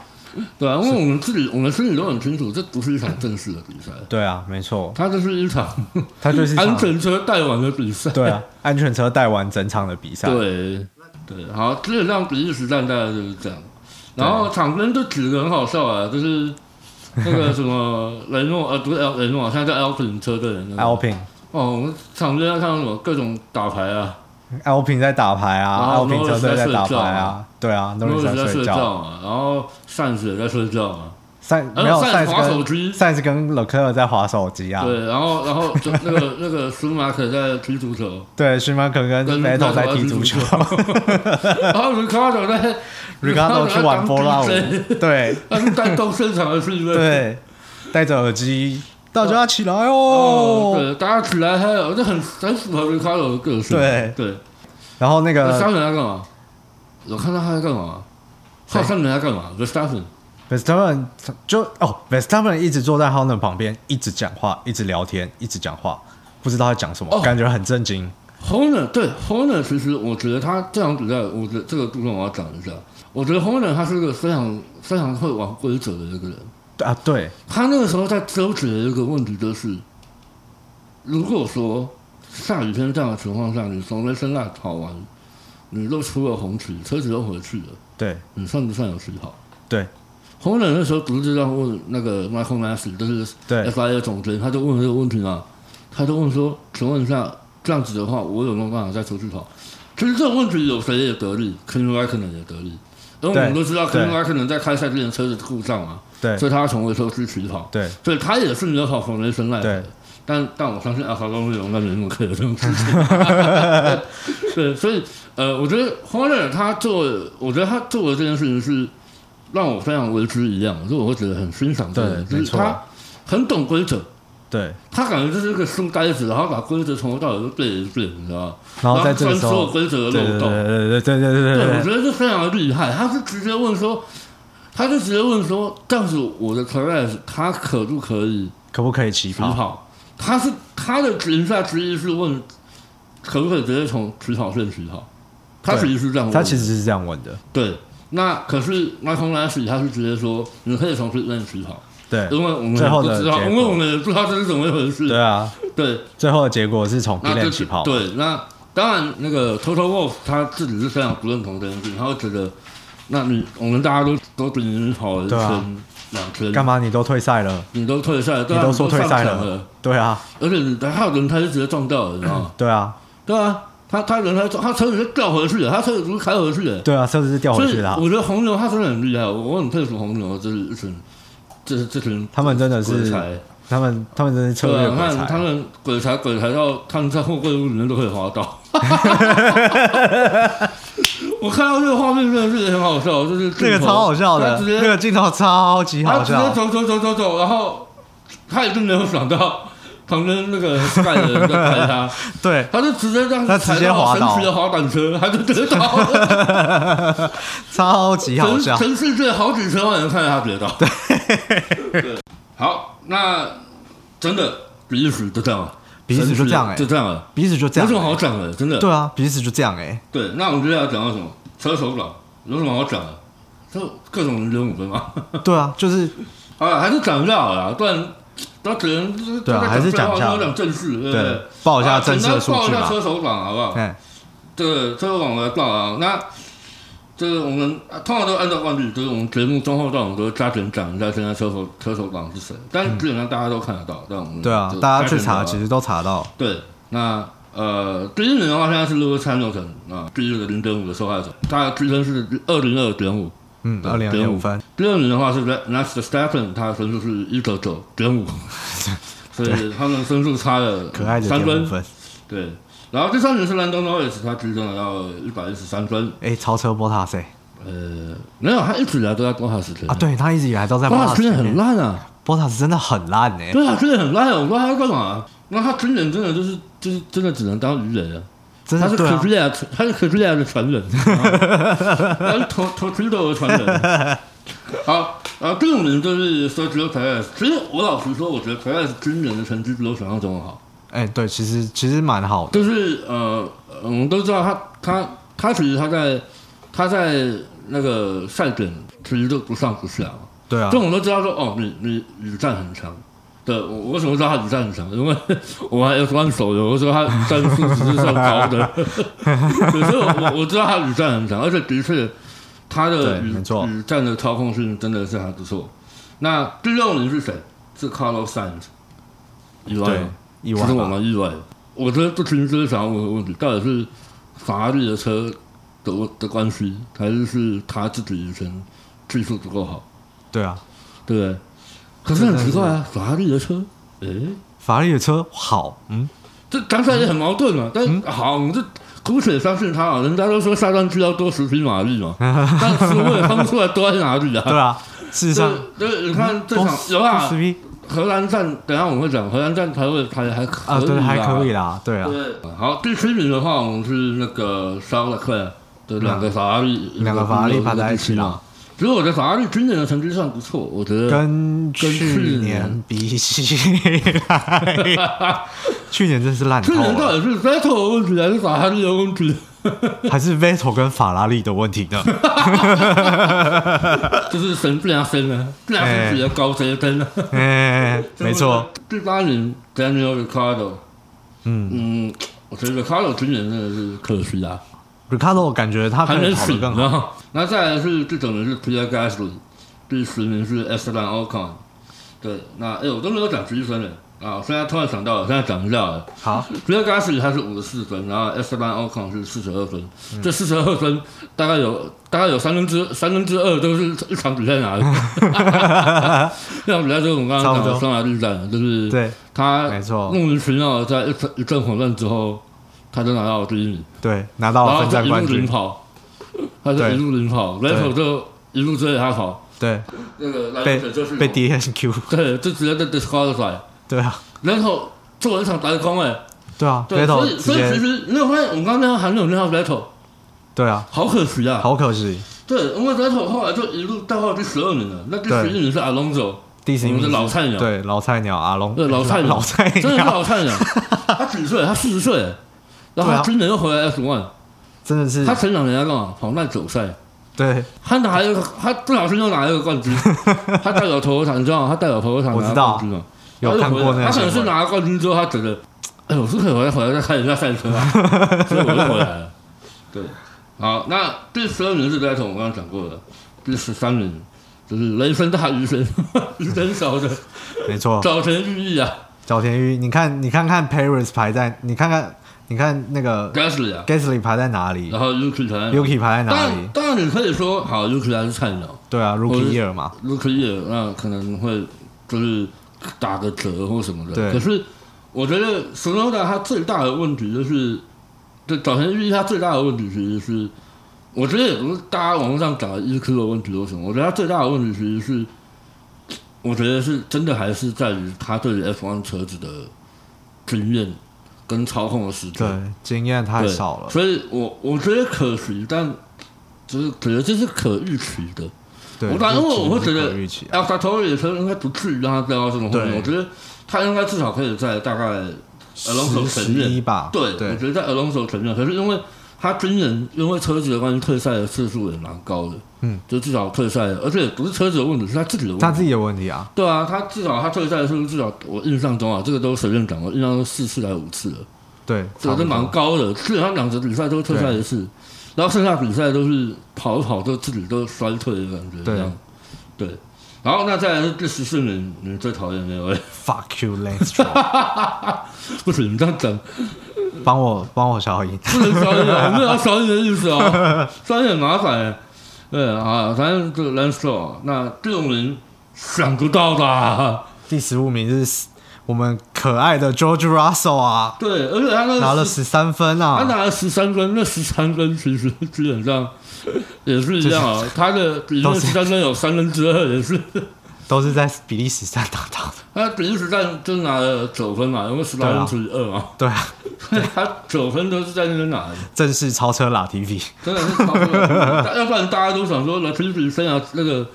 对啊，因为我们自己我们心里都很清楚，这不是一场正式的比赛，对啊，没错，它就是一场它就是 <laughs> 安全车带完的比赛。对啊，安全车带完整场的比赛。对对，好，基本上比利时战大概就是这样。然后场边就举个很好笑啊，就是那个什么雷诺呃不是 L 雷诺啊，现在叫 Alpine 车队的那个。Alpine 哦，我们场边要看到什么各种打牌啊，Alpine 在打牌啊然后，Alpine 车队在打牌啊啊，对啊诺，Norris 在睡觉，啊，然后扇子也在睡觉嘛，赛没有赛赛滑手跟机。赛斯跟勒克尔在划手机啊，对，然后然后就那个那个舒马可在踢足球，对，舒马可跟跟 Vettel 在踢足球。<laughs> 然后 Ricardo 在，<laughs> Ricardo 去玩波浪舞对。<laughs> 他是带动现场的气氛。对，戴着耳机，大家起来哦，哦，对，大家起来还有，这很很符合 Ricardo 的个性。对。对，然后那那个 e n 在干嘛？我看到他在干嘛？谁？他三人在干嘛？E f e n Verstappen 就哦，Verstappen 一直坐在 Horner 旁边，一直讲话，一直聊天，一直讲话，不知道在讲什么，哦感觉很震惊。Horner 对 Horner，其实我觉得他这场比赛，我觉得这个部分我要讲一下。我觉得 Horner 他是一个非常非常会玩规则的一个人。对啊，对，他那个时候在纠结的一个问题就是，如果说下雨天这样的情况下，你从雷森纳跑完，你都出了红旗，车子都回去了，对，你算不算有起跑？对，红人那时候不是这样问那个 Michael Massey，就是对，FIA 总监，他就问这个问题嘛，他就问说，请问一下，这样子的话，我有没有办法再出去跑？其实这个问题有谁也得利 k e n r i k e n 也得利，因为我们都知道 e n r i k e n 在开赛之前车子故障嘛，对，所以他要从维修区起跑，对，所以他也是没有跑红人生来的，但但我相信阿法公会有那没那么可有这种事情。<laughs> 对，所以呃，我觉得 Horner 他做，我觉得他做的这件事情是让我非常为之一亮，所以我会觉得很欣赏这个人，就是他很懂规则，对，他感觉就是一个书呆子，然后把规则从头到尾都背一遍，你知道吗？然后在这个钻所有时候，规则的对对漏洞。对对对对对对对，我对觉得这非常的厉害。他是直接问说，他就直接问说，这样子我的 Perez 他可不可以可不可以起跑？他是他的言下之意是问，可不可以直接从起跑线起跑？他其实是这样他其实是这样问的，对。那可是 Michael n a s h 他是直接说，你可以从 pit lane 起跑，对。因为我们最后的也不知道，因为我们也不知道这是怎么一回事。对啊，对，最后的结果是从就 l 起跑，对，那当然那个 Total Wolf 他自己是非常不认同这件事，他会觉得，那你我们大家都都比你跑了一圈、两圈，干嘛？你都退赛了？你都退赛，了啊你都说退赛了。了，对啊，而且你还有轮胎就直接撞掉了，你知道吗？对啊，对啊，他他轮胎走，他车子是掉回去的，他车子不是开回去的。对啊，车子是掉回去的啊，我觉得红牛他真的很厉害，我我很佩服红牛，这是一群，这是这群他们真的是才他们他们真是策对啊，略鬼看他才，们鬼才鬼才到他们在货柜屋里面都可以滑倒。<laughs> 我看到这个画面真的是很好笑，就是这个超好笑的，那个镜头超级好笑他直接。走走走走走，然后他也是没有想到旁边那个 Sky 的人在拍他，<laughs> 对，他就直接这样他直接滑倒神奇的滑板车，他就跌倒了。<laughs> 超级好笑。全全世界好几千万人看着他跌倒。对，好，那真的比利时就这样了，比利时就这样哎就这样了，彼此就这样有什么好讲的？真的。对啊，彼此就这样哎、对，那我们接下来讲到什么？车手党有什么好讲的？就各种零点五分嘛。对啊，就是好 <laughs> 了，还是讲一下好了，不然他只能就是对啊还是讲一下废话都讲正事，对不对对？报一下啊正式的数据报一下车手榜好不好？对，这个车手榜我来报啊。那这个我们啊通常都按照惯例，就是我们节目中后段我们都会加点讲一下现在车手车手榜是谁，但基本上大家都看得到，但我们对啊，大家去查其实都查到。对，那呃，第一名的话现在是 Lewis Hamilton 啊，第一个零点五的受害者，他的支撑是二零二点五。嗯，对二零点五分，第二名的话是 Max Verstappen，他的分数是一九九点五，<laughs> 所以他们分数差了可爱的三分。分。对，然后第三名是兰东 Norris，他支撑了到一百一十三分。哎，超车波塔塞呃，没有，他一直以来都在波塔斯前啊，对他一直以来都在波波塔斯真的塔斯前面。很烂啊，波塔斯真的很烂哎、对啊，真的很烂啊，我不知道他在干嘛。那他今年真的就是就是真的只能当鱼人了。他是真的对 k 啊 u，r i a 他是 r i a 的传人，<laughs> 他是 t i d o 的传人。好，然后第五名就是 Sergio Perez。其实我老实说，我觉得 Perez 今年的成绩比我想象中的好。哎、对，其实其实蛮好的。就是呃，我们都知道他他他其实他在他在那个赛点其实都不上不下嘛。对啊这，我们都知道说，哦，你你你战很强。对，我我为什么知道他雨战很强？因为我玩 F 1手游，我说他雨战数值是算高的，<laughs> 对所以我我我知道他雨战很强，而且的确他的雨对没错雨战的操控性真的是还不错。那第六名是谁？是 Carlos Sainz，意外意外？，其实我？蛮意外的。我觉得这其实就是想要问的问题，到底是法拉利的车的问的关系，还是是他自己以前技术不够好，对啊，对不对？可是很奇怪啊，法拉利的车，诶，法拉利的车好，嗯，这讲起来也很矛盾嘛。但、好，我们就姑且相信他啊。人家都说下段机要多十匹马力嘛，<laughs> 但是我也看不出来多在哪里啊。对啊，事实上对，你看这场有啊十，匹荷兰站，等下我们会讲荷兰站还会还还可啊，对，还可以啦。对啊，对，好，第七名的话，我们是那个沙勒克的两个法拉利，嗯两个法拉利排在一起嘛啦。其实我觉得法拉利今年的成绩算不错，我觉得跟去去年年比起来，<laughs> 去年真是烂透去年到，底是 Vettel 的问题还是法拉利的问题？<laughs> 还是 Vettel 跟法拉利的问题呢？<laughs> 就是神不良生啊，不良生比较高谁分啊？哎，没错，。第八名 Daniel Ricciardo，嗯嗯，我觉得 Ricciardo 今年真的是可惜啊，，Ricardo 感觉他可能死，更好，然后那再来是第九名是 Pierre Gasly，第十名是 Esteban Ocon。对，那哎、我都没有讲积分了啊！我现在突然想到了，现在讲一下了。好，Pierre Gasly 他是五十四分，然后 Esteban Ocon 是四十二分。嗯这四十二分大概有大概有三分之三分之二都是一场比赛拿的。<laughs> 这场比赛就是我们刚刚讲的匈牙利站，就是对，他莫名其妙的在一阵一阵混乱之后，他就拿到了第一名。对，拿到了分站冠就一路领军，跑，他就一路领跑 e t 就一路追着他跑，对，那个就是被 DNQ，对，就直接被 disqualify，对啊，然后做了一场白空哎，对啊对，所以所以其，实你有发现我们刚刚那样还没有那套 Vettel，对啊，好可惜啊，好可惜，对，因为 Vettel 后来就一路到到第十二名了，那第十一名是 Alonso，第十一名是的老菜鸟。对，老菜鸟阿龙，对老菜鸟。老菜真的是鸟，老菜鸟，他几岁？他四十岁，然后他今年又回来 F one，真的是他，前两年在干嘛？跑耐久赛。对，他拿一个，他不小心又拿一个冠军。<laughs> 他代表头场，你知道吗？他代表头场拿我知道冠军嘛？有看过那他可能是拿了冠军之后，他觉得，哎，我是可以回来回来再看一下赛车啊，<laughs> 所以我就回来了。对，好，那第十二名是 Vettel，我刚刚讲过了。第十三名就是雷神大鱼神，鱼神 <laughs> 小的没错，早前寓意啊早田裕，你看，你看看 Paris 排在，你看看，你看那个，Gasly 啊，Gasly 排在哪里？然后 Yuki 才，Yuki 排在当然哪里？当然你可以说，好，Yuki 还是菜鸟对啊我，Rookie Year 嘛，，Yuki 也那可能会就是打个折或什么的。对。可是我觉得 Sonoda 它最大的问题就是，对早前预他最大的问题其实是，我觉得也不是大家网络上讲的 EQ 的问题或什么，我觉得他最大的问题其实是，我觉得是真的还是在于他对于 F1 车子的经验跟操控的时间。对，经验太少了。所以我我觉得可惜，但就是可能这是可预期的。对，我当然这我会觉得啊 l r i 的车应该不至于让他掉到这种后面。我觉得他应该至少可以在大概 Alonso 十前面十一吧。对，我觉得在 Alonso 前面，可是因为他军人因为车子的关系退赛的次数也蛮高的，嗯，就至少退赛，而且不是车子的问题，是他自己的问题。他自己的问题啊。对啊，他至少他退赛的次数至少我印象中啊，这个都随便讲，我印象中四次还是五次了。对，这个是蛮高的，基本上两场比赛都退赛一次，然后剩下比赛都是跑一跑就自己都衰退的感觉，对。然后那再来是第十四名，你最讨厌那位？Fuck you, Lance Stroll <laughs> 不是你这样整，帮我帮我消音。不能消音啊，我没有要消音的意思哦，消音很麻烦欸。对啊，反正这个 Lance Stroll，那这种人想不到的啊，第十五名是我们可爱的 George Russell 啊，对，而且他那拿了十三分他啊。拿了十三分，那十三分其实基本上 <laughs> 也是一样啊。他的比那都是十三分有三分之二也是，<laughs> 都是在比利时站打到的。他比利时站就拿了九分嘛，因为十八分除以二嘛，对啊，<laughs> 他九分都是在那边拿的，正式超车拉 TV。真的是超车了。要不然大家都想说，拉提比生涯那个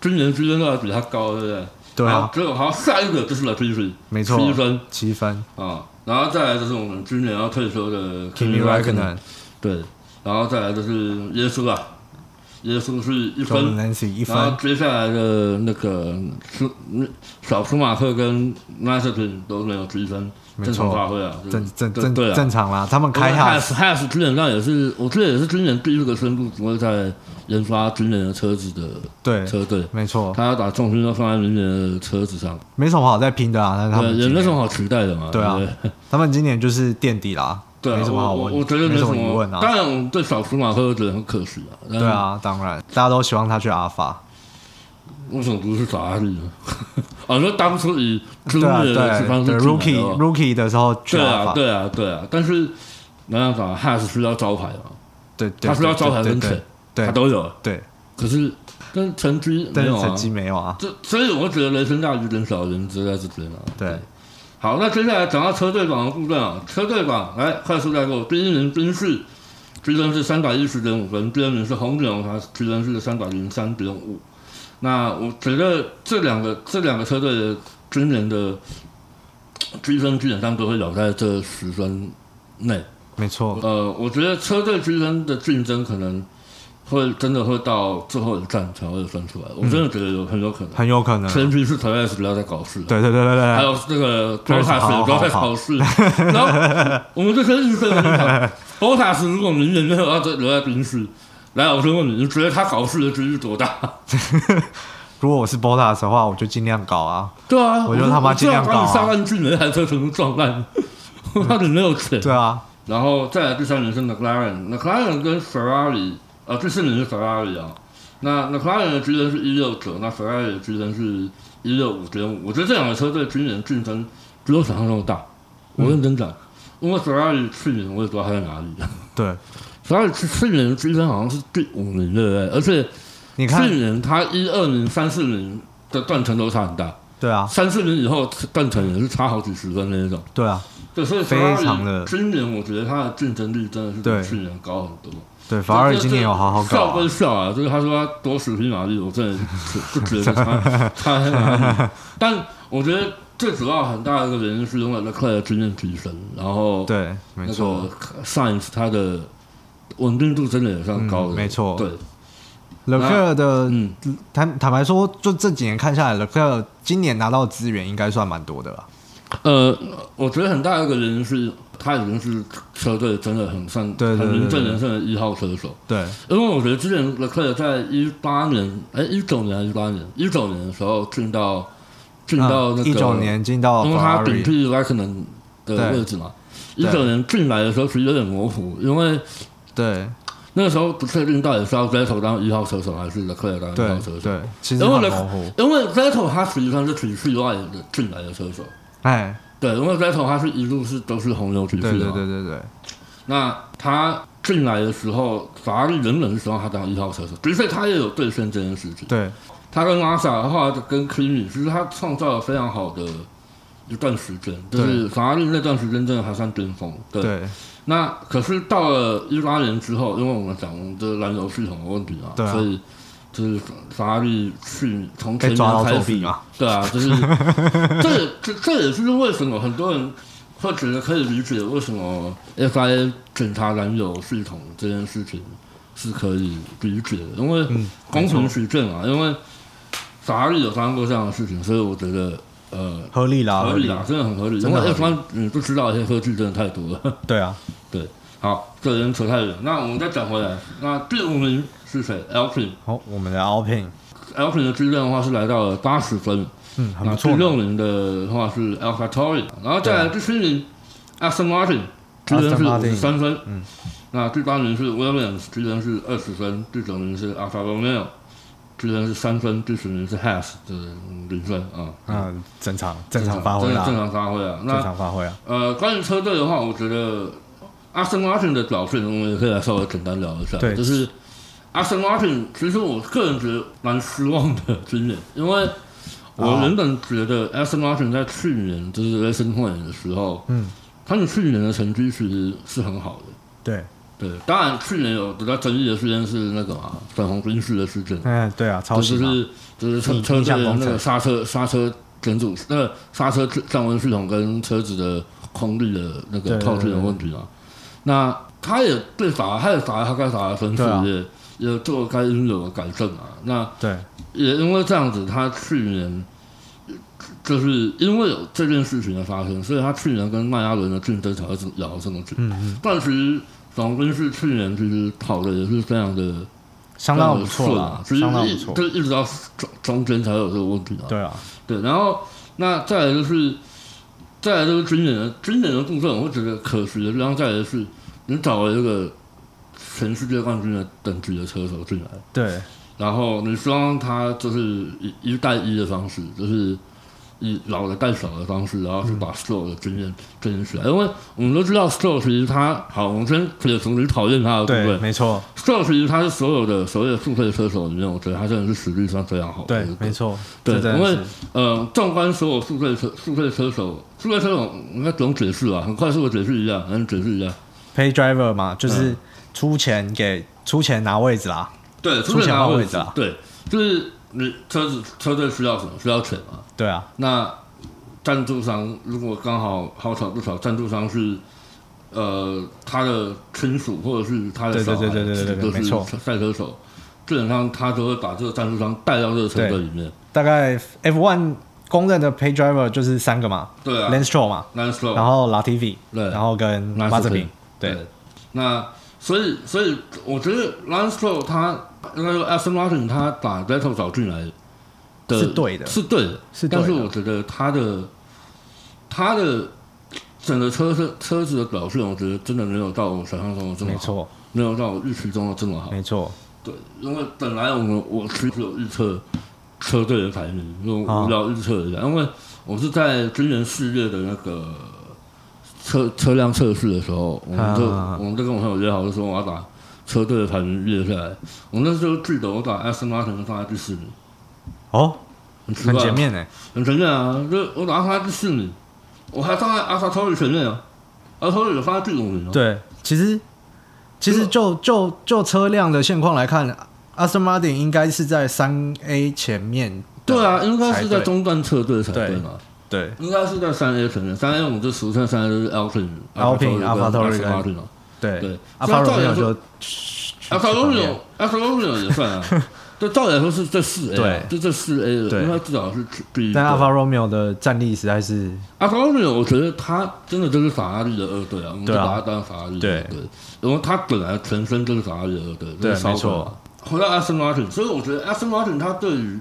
今年积分都要比他高，对不对？对啊好，结果好，下一个就是拉提比，没错七分七分。啊，然后再来就是我们今年要退休的 Kimi Raikkonen、对，然后再来就是耶稣啊，耶稣是一分，一然后分。接下来的那个舒小舒马克跟 e t o n 都没有积分，没正常发挥啊，正正正对。正常啦，他们开下 Has Has 基本上也是，我记得也是今年第一个宣布只会在研发今年的车子的对，车队，没错，他要把重心都放在明年的车子上，没什么好再拼的啊。他对，们也没什么好期待的嘛，对啊他们今年就是垫底啦，对啊，没什么好问，我我我觉得没什什么疑问啊。当然，对小舒马克觉得很可惜啊。对，啊，当然，大家都希望他去阿尔法。为什么不是法拉利呢？啊，<laughs> 说当初以朱对啊，列的方对对式，Rookie Rookie 的时候去对啊，阿法，对啊，对啊，但是没办法，Has 需要招牌嘛，对对，他需要招牌跟钱，对他都有，对，可是跟成绩没有啊。成绩没有啊。这所以我觉得雷声大雨点小，原则在这边啊。对，好，那接下来讲到车队榜的部分啊，车队榜来快速带过，第一名宾士，积分是三百一十点五分，第二名是红牛，它积分是三百零三点五。那我觉得这两个这两个车队的今年的积分基本上都会咬在这十分内。没错，呃，我觉得车队积分的竞争可能会真的会到最后一站才会分出来，我真的觉得有很有可能。很有可能。前提是 t o y s 不要再搞事。对对对对对，还有这个 Perez，Bottas 好也不要再搞事。然后我们就先预测一下，Bottas 如果明年没有要再留在冰室，来，我先问你，你觉得他搞事的几率多大？<laughs> 如果我是 Bottas 的话，我就尽量搞啊。对啊，我就他妈尽量搞上半季那台车全部撞烂，<laughs> 他你没有钱。对啊，然后再来第三人是 McLaren，McLaren 跟 Ferrari，呃，第四名是 Ferrari 啊。那 McLaren 的积分是一六九，那 Ferrari 的积分是一六五点五。我觉得这两个车队今年竞争比我想象中大。我认真讲，因为 Ferrari 去年我也不知道他在哪里对，，Ferrari 去去年的积分好像是第五名，对不对？而且你看去，年他一二名、三四名的断层都差很大，对啊，三四年以后断层也是差好几十分那一种。对啊，对，所以非 Ferrari 常的今年我觉得它的竞争力真的是比去年高很多。对，反而今年有好好搞笑啊。归笑啊，就是他说他多十匹马力，我真的是不觉得他他在哪里。但我觉得最主要很大的一个原因是因为 Leclerc 的经验提升，然后对，没错个，Science 它的稳定度真的也算高的，嗯没错对，勒克尔的嗯，坦坦白说，就这几年看下来，勒克尔今年拿到资源应该算蛮多的了。呃，我觉得很大的一个原因是他已经是车队真的很算很名正言顺的一号车手。对，因为我觉得之前勒克尔在一八年，哎，一九年还是一八年？一九年的时候进到进到那个一九年进到因为他顶替 k o n 的位置嘛。一九年进来的时候其实有点模糊，因为对，那个时候不确定到底是要 Vettel 当一号车手还是 Leclerc 当一号车手，对，其实因为很模糊。因为 Vettel 他实际上是体系外的进来的车手，哎，对，因为 Vettel 他是一路是都是红牛体系的对嘛，对对对对，那他进来的时候，法拉利仍然是希望他当一号车手，的确他也有兑现这件事情。对。他跟拉萨后来跟 k i m i 其实他创造了非常好的一段时间，就是法拉利那段时间真的还算巅峰。对，对。那可是到了一八年之后，因为我们讲的燃油系统的问题啊，对啊。所以就是法拉利去从前被抓开始。作弊嘛，对啊，就是 <laughs> 这也这这也是为什么很多人会觉得可以理解为什么 FIA 检查燃油系统这件事情是可以理解的，因为嗯，公平没错取证啊，因为法拉利有发生过这样的事情，所以我觉得呃合理啦，合理啦，真的很合理，因为真的合理。F1 你不知道一些科技真的太多了。对啊，对 <laughs> 好，这人扯太远，那我们再讲回来，那第五名是谁？Alpine。好，我们的 Alpine，Alpine 的质量的话是来到了八十分，嗯，很不错第。六名的话是 Alpha Tauri，然后再来第七名 Aston Martin，质量是五十三分，嗯，那第八名是 Williams，质量是二十分，第九名是 Alfa Romeo，质量是三分，第十名是 Haas 的零分啊，嗯，正常正常发挥啊，正常发挥啊。正那常发挥啊。呃，关于车队的话，我觉得 Aston Martin 的表现，我们也可以来稍微简单聊一下。对就是 Aston Martin，其实我个人觉得蛮失望的今年，因为我哦原本觉得 Aston Martin 在去年就是 Racing Point 的时候，嗯，他们去年的成绩其实是很好的。对，对，当然去年有比较争议的事件是那个嘛，粉红军士的事件，嗯，对啊，超就是就是车逆车子的那个刹车刹车整组那个刹车降温系统跟车子的空力的那个套件的问题嘛。那他也被罚，他也罚了他该罚的分数，也做了该应有的改正啊。那对也因为这样子，他去年就是因为有这件事情的发生，所以他去年跟迈阿伦的竞争才会咬得这么紧。嗯嗯，但其实总兵是去年其实跑的也是非常的相当不错啦啦，，其实相当不错。就一直到中中间才有这个问题啊。对啊，对，然后那再来就是再来就是今年的今年的部分，我会觉得可惜的地方再来是，你找了一个全世界冠军的等级的车手进来，对然后你希望他就是一一带一的方式，就是以老的带小的方式，然后去把 Stroll 的经验建立起来。因为我们都知道 Stroll 其实他好，我们先撇除你讨厌他的部对，分没错，，Stroll 其实他是所有的所谓的速配车手里面，我觉得他真的是实力上非常好的对。，没错，对因为呃，纵观所有速配车速配车手，速配车手应该不用解释啊？很快速的解释一下，能解释一下。pay driver 嘛，就是嗯出钱给出钱拿位置啦。对，出钱拿位置啊。对，就是你车子车队需要什么？需要钱嘛？对啊，那赞助商如果刚好好巧不巧，赞助商是呃他的亲属或者是他的对小孩，对对对对对没错。赛车手，基本上他都会把这个赞助商带到这个车队里面。大概 F1 公认的 pay driver 就是三个嘛。对啊。L a n s t r o l 嘛，，Lance Stroll，然后 Latifi，对。然后跟 Mazepin Mazepin，对。对，那所以所以我觉得 Stroll 他应该说 Aston Martin 他把 Vettel 找进来的是对的。是对的，是对的，但是我觉得他的他的整个车车车子的表现，我觉得真的没有到我想象中的这么好，没错。没有到我预期中的这么好。没错，对，因为本来我们我其实有预测车队的排名，用啊。无聊预测一下，因为我是在今年四月的那个车车辆测试的时候，我们就、啊。我们就跟我朋友约好，就说我要打车队的排名列下来。我那时候记得我打 Aston Martin 放在第四名，哦，很前面呢，很前面啊，就我把它放在第四名，我还放在阿萨托里前面啊，阿萨托里有放在第五名哦。对，其实其实就就就车辆的现况来看，Aston Martin 应该是在三 A 前面对啊，应该是在中段车队才对嘛。对应该是在三 A 层面，三 A 我们就俗称三 A 就是 Alpine AlphaTauri 跟 Martin 嘛。对对，阿法罗密欧就 Alfa Romeo Alfa Romeo 也算啊。这照理来说是这四 A，对啊就这四 A 的，因为它至少是第一。但阿法罗密欧的战力实在是 Alfa Romeo，我觉得他真的就是法拉利的二队啊，我们就把它当法拉利的对二队，因为他本来全身就是法拉利的二队，对没错。回到 Aston Martin，所以我觉得 Aston Martin 他对于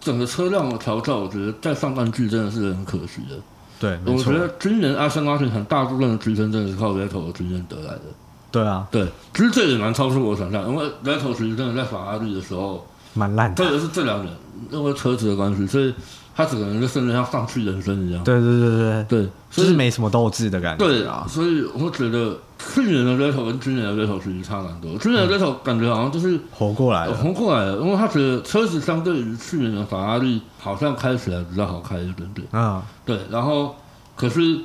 整个车辆的调教，我觉得在上半季真的是很可惜的。对，我觉，得今年 Aston Martin 很大部分的提升真的是靠 Vettel 的经验得来的。对啊，对，其实这也蛮超出我想象，因为 Vettel 其实真的在法拉利的时候，蛮烂的。特别是这两年因为车子的关系，所以他整个人就甚至像丧气人生一样。对对对对对，所以就是没什么斗志的感觉。对啊，，所以我觉得去年的 Vettel 跟今年的 Vettel 其实差蛮多。去年的 Vettel 感觉好像就是活过来了。红过来了，因为他觉得车子相对于去年的法拉利好像开起来比较好开一点点。啊，对，然后可是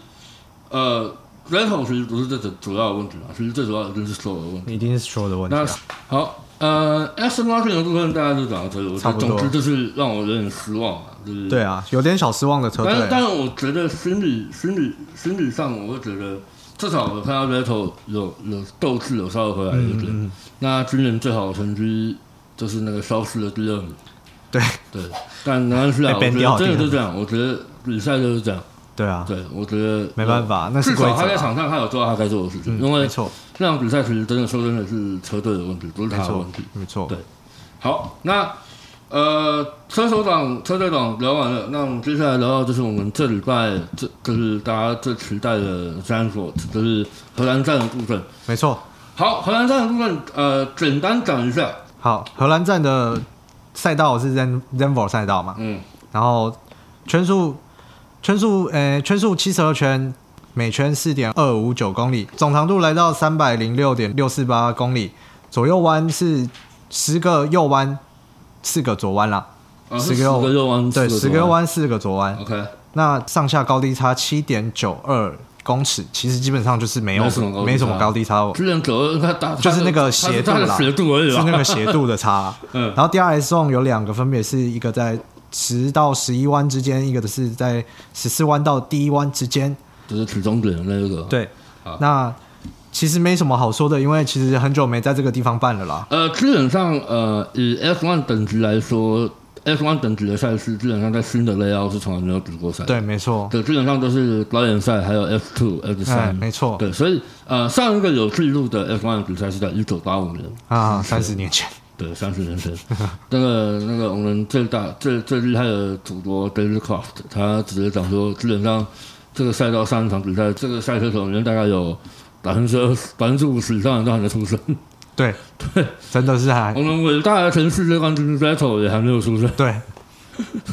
呃，Vettel 其实不是这主主要的问题嘛，其实最主要的就是手的问题。一定是说的问题那啊。好，呃，Aston Martin 的部分大家就讲到这里，我觉得差不多总之就是让我有点失望啊，就是对啊，有点小失望的车队但是，。但是我觉得心理心理心理上，我会觉得至少我看到 Vettel 有有斗志，有稍微回来一点。那今年最好的成绩就是那个消失的第二名。对对，但没关系啊，我觉得真的就这样。我觉得比赛就是这样。对啊，对，我觉得没办法，那是至少他在。场上他有做到他该做的事情，嗯，因为没错，这场比赛其实真的说真的是车队的问题，不是他的问题。，没错。对好，那呃，车手长、车队长聊完了，那我们接下来聊到就是我们这礼拜这就是大家最期待的 r t 就是荷兰站的部分。没错。好，荷兰站的部分，呃，简单讲一下，好，荷兰站的赛道是 Zen Zenvor 赛道嘛，嗯，然后圈速圈速呃圈速七十二圈，每圈四点二五九公里，总长度来到三百零六点六四八公里，左右弯是十个右弯，四个左弯啦，十十个右弯，对，十个右弯四个左弯，，OK，那上下高低差七点九二公尺，其实基本上就是没有没什么高低差。没什么高低差，之前走的他打就是那个斜度啦斜度而已，是那个斜度的差。<laughs> 嗯。然后 DRS zone 有两个，分别是一个在十到十一弯之间，一个的是在十四弯到第一弯之间。就是取终点的那个。对好，那其实没什么好说的，因为其实很久没在这个地方办了啦。呃，基本上呃，以 F one 等级来说，F one 等级的赛事基本上在新的 layout 是从来没有比过赛。对，没错，对，基本上都是表演赛，还有 F two、F 哎，三。没错对，所以呃，上一个有记录的 F one 比赛是在一九八五年，啊，三十年前，对，三十年前。<laughs> 那个那个我们最大最最厉害的主播 David Croft，他直接讲说，基本上这个赛道上一场比赛，这个赛车手里面大概有百分之二十、百分之五十以上人都还没出生。对 <laughs> 对，真的是还我们伟大的前世界冠军 Vettel 也还没有出生，<laughs> 对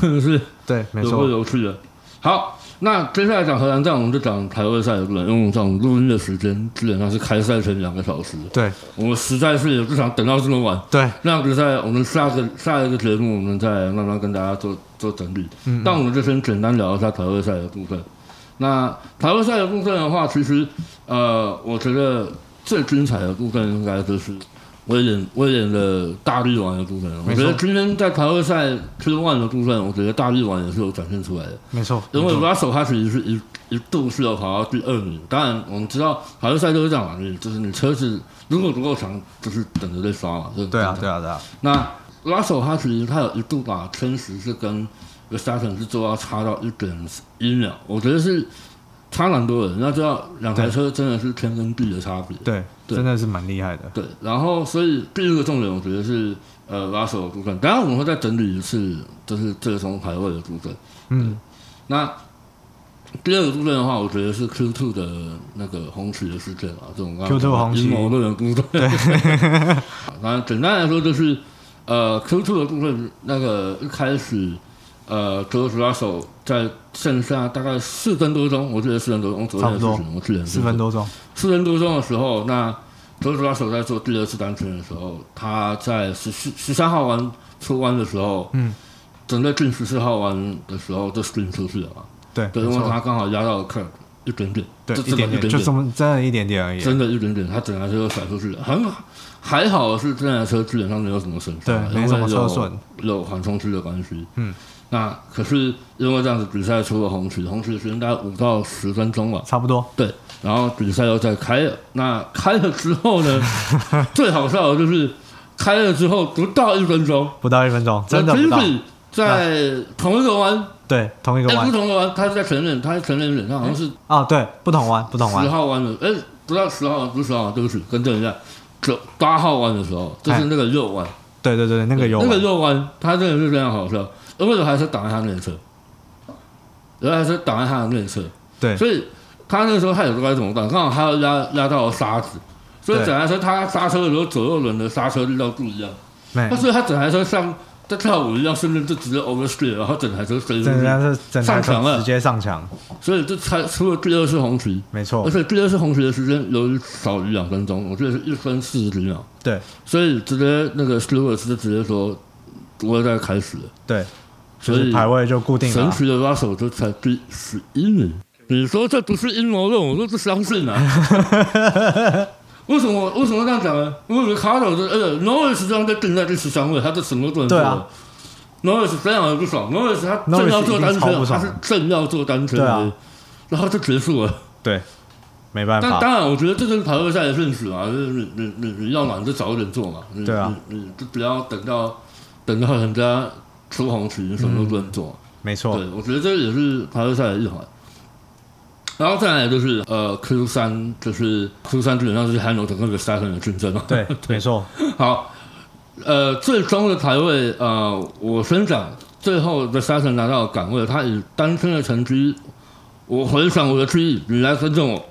真的是对，没错，有趣的。好，那接下来讲荷兰站，我们就讲排位赛的部分，因为我们讲录音的时间基本上是开赛前两个小时，对我们实在是也不想等到这么晚。对，那样比赛，我们下个下一个节目，我们再慢慢跟大家做做整理。嗯但我们就先简单聊一下排位赛的部分。那排位赛的部分的话，其实呃，我觉得最精彩的部分应该就是威廉威廉的大力丸的部分。我觉得今天在排位赛 Q one 的部分，我觉得大力丸也是有展现出来的。没错，因为没错 Russell 他其实是一一度是要跑到第二名，当然我们知道排位赛就是这样嘛，你就是你车子如果足够强，就是等着被刷嘛。这对啊对啊对啊，那 Russell 他其实他有一度把天时是跟 Verstappen 是做到差到一点一秒，我觉得是差蛮多的。那知道两台车真的是天跟地的差别。对，对真的是蛮厉害的。对，然后所以第一个重点，我觉得是呃 Russell 的部分。当然我们会再整理一次，就是最终排位的部分。嗯，那第二个部分的话，我觉得是 Q two 的那个红旗的事件啊，这种刚刚 Q2 红旗阴谋论的部分。对，<laughs> 那简单来说就是，呃，Q two 的部分，那个一开始，呃，George Russell 在剩下大概四分多钟，我记得四分多钟，昨天的事情，我记得四分多钟，四分多钟的时候，那 George Russell 在做第二次单圈的时候，他在十四十三号弯出弯的时候，嗯，整个进十四号弯的时候就 spin 出去了嘛。对，对，因为他刚好压到了 curb 一点点，对，就一点点，就这么真的一点点而已。真的一点点，他整台车就甩出去了。很还好是这台车基本上没有什么损伤，对没什么车损，有缓冲区的关系。嗯，那可是因为这样子比赛出了红旗，红旗的时间大概五到十分钟吧。差不多，对，然后比赛又再开了。那开了之后呢，<laughs> 最好笑的就是开了之后不到一分钟，不到一分钟，真的不到。在同一个弯，对，同一个哎，不弯同的弯，他是在承认，他是承认人，他好像是啊，对，不同弯，不同弯十弯，号弯的，哎，不到十号弯，不是十号弯，对不起，更正一下，九八号弯的时候，就是那个肉弯，对对对，那个有那个弯，右弯，他真的是非常好笑，因为有台车挡在他内侧，有台车挡在他的内侧，对。所以他那时候他也不知道该怎么办，刚好他要压压到了沙子，所以整台车他刹车的时候左右轮的刹车力道不一样，没那，所以他整台车像在跳舞一样，甚至就直接 oversteer，然后整台车飞出整台去，整台上墙了。车直接上墙，所以这才出了第二次红旗，没错。而，且第二次红旗的时间由于少于两分钟，我记得是一分四十几秒，对。所以直接那个 Stewart 就直接说不会再开始了。对，就所以排位就固定了啊。神奇的 Russell 这才第十一名。你说这不是阴谋论，我说不相信啊。<laughs> 为什么为什么这样讲呢？因为卡手的呃 Norris 这样被定在第十三位，他这什么都不能做。对啊，Norris 非常的不爽，Norris 他正要做单车，他是正要做单车，然后就结束了。对，没办法，但当然，我觉得这就是排位赛的顺序嘛，就是你你你你要嘛你就早一点做嘛，你对啊你你就不要等到等到人家出红旗，你什么都不能做。没错对，，我觉得这也是排位赛的一环。然后再来就是呃 Q 三，就是 Q 三基本上是 Hamilton 跟 Verstappen 的竞争了。对，没错，好，呃，最终的排位，呃，我先讲，最后 Verstappen 拿到岗位，他以单身的成绩，我回想我的记忆，你来尊重我，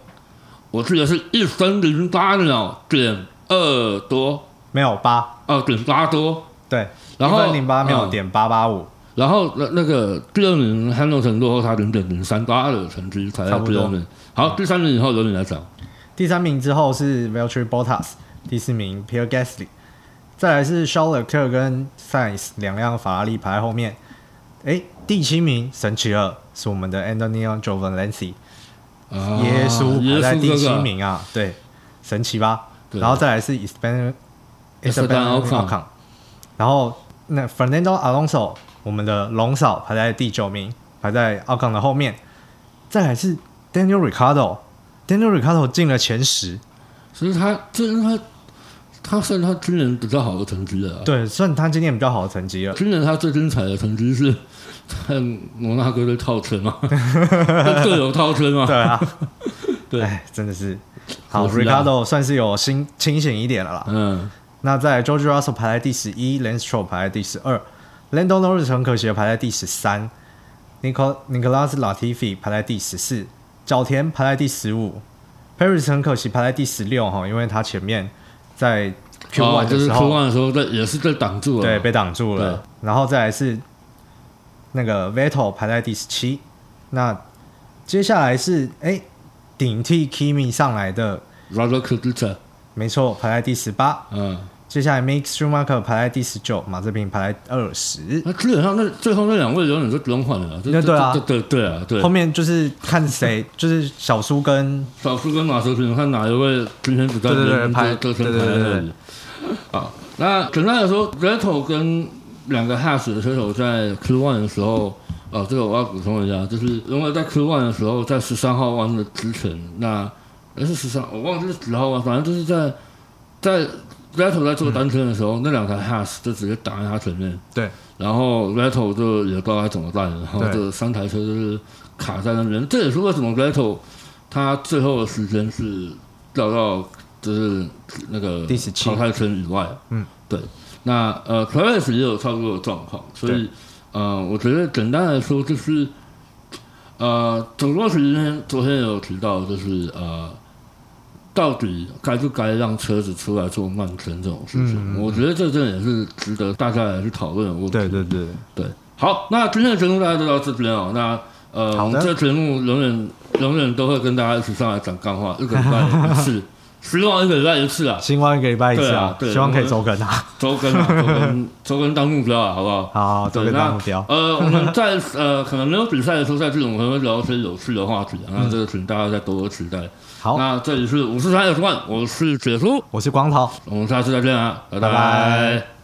我记得是一分零八秒点二多，没有八，呃，点八多，对，然后零八秒嗯。点八八五，然后那那个第二名 Hamilton 落后他零点零三八的成绩才差不多在第二名。好，第三名以后由你来讲。第三名之后是 Valtteri Bottas，第四名 Pierre Gasly，再来是 Charles Leclerc 跟 Sainz 两辆法拉利排在后面。诶，第七名神奇了，是我们的 Antonio Giovinazzi，、啊耶稣排在第七名啊，对，神奇吧？对。然后再来是 Esteban Esteban Ocon Ocon，然后那 Fernando Alonso 我们的龙嫂排在第九名，排在 Ocon 的后面。再来是 Daniel Ricciardo，Daniel Ricciardo 进了前十，所以他这是他他算他今年比较好的成绩了、啊。对，算他今年比较好的成绩了。今年他最精彩的成绩是在 <laughs> 摩纳哥的套圈嘛，跟队友套圈嘛。对啊，<laughs> 对哎，真的是好，Ricardo 算是有清清醒一点了啦。嗯，那在 George Russell 排在第十一，Lance Stroll 排在第十二，Lando Norris 很可惜的排在第十三，Nicol Nicolas Latifi 排在第十四，角田排在第十五，Paris 很可惜排在第十六哈，因为他前面在 Q 哦 one 就是的时 Q 候，one 的时候，在也是被挡住了。对，被挡住了。然后再来是那个 Vettel 排在第十七，那接下来是哎顶替 Kimi 上来的，Robert Kubica，没错，排在第十八。嗯，接下来 Max Schumacher 排在第十九，马哲平排在二十。那基本上那最后那两位永远是不用换了啊。这那对啊这对对啊，对后。面就是看谁，<laughs> 就是小苏跟小苏跟马哲平，看哪一位今天比较对对对对对对对好那简单来说 r e t o 跟两个 Hash 的车手在 Q one 的时候，呃，这个我要补充一下，就是因为在 Q one 的时候，在十三号弯的之前，那还是十三，我忘记是几号了，反正就是在在 r e t o 在做单圈的时候，那两台 Hash 就直接挡在他前面，对然后 r e t o 就也不知道该怎么办，然后对这三台车就是卡在那边。这也是为什么 r e t o 他最后的时间是掉到就是那个第17淘汰圈以外。嗯，对。那呃 p r e s 也有差不多的状况，所以呃，我觉得简单来说就是呃，总座时间昨天也有提到，就是呃。到底该不该让车子出来做慢圈这种事情？我觉得这真的也是值得大家来去讨论的问题。对对对，对，好，那今天的节目大家就到这边哦。那呃，我们这个节目永远永远都会跟大家一起上来讲干话，一个礼拜一次，<laughs> 希望一个礼拜一次啊，希望一个礼拜一次对啊对希望可以周更啊。周更啊，周更周更当目标啊，好不好？好，周更当目标。呃，我们在呃可能没有比赛的时候，在这种可能会聊一些有趣的话题啊，那这个请大家再多多期待。好，那这里是五四三有十万，我是解叔，我是光头。我们下次再见啊，拜。拜拜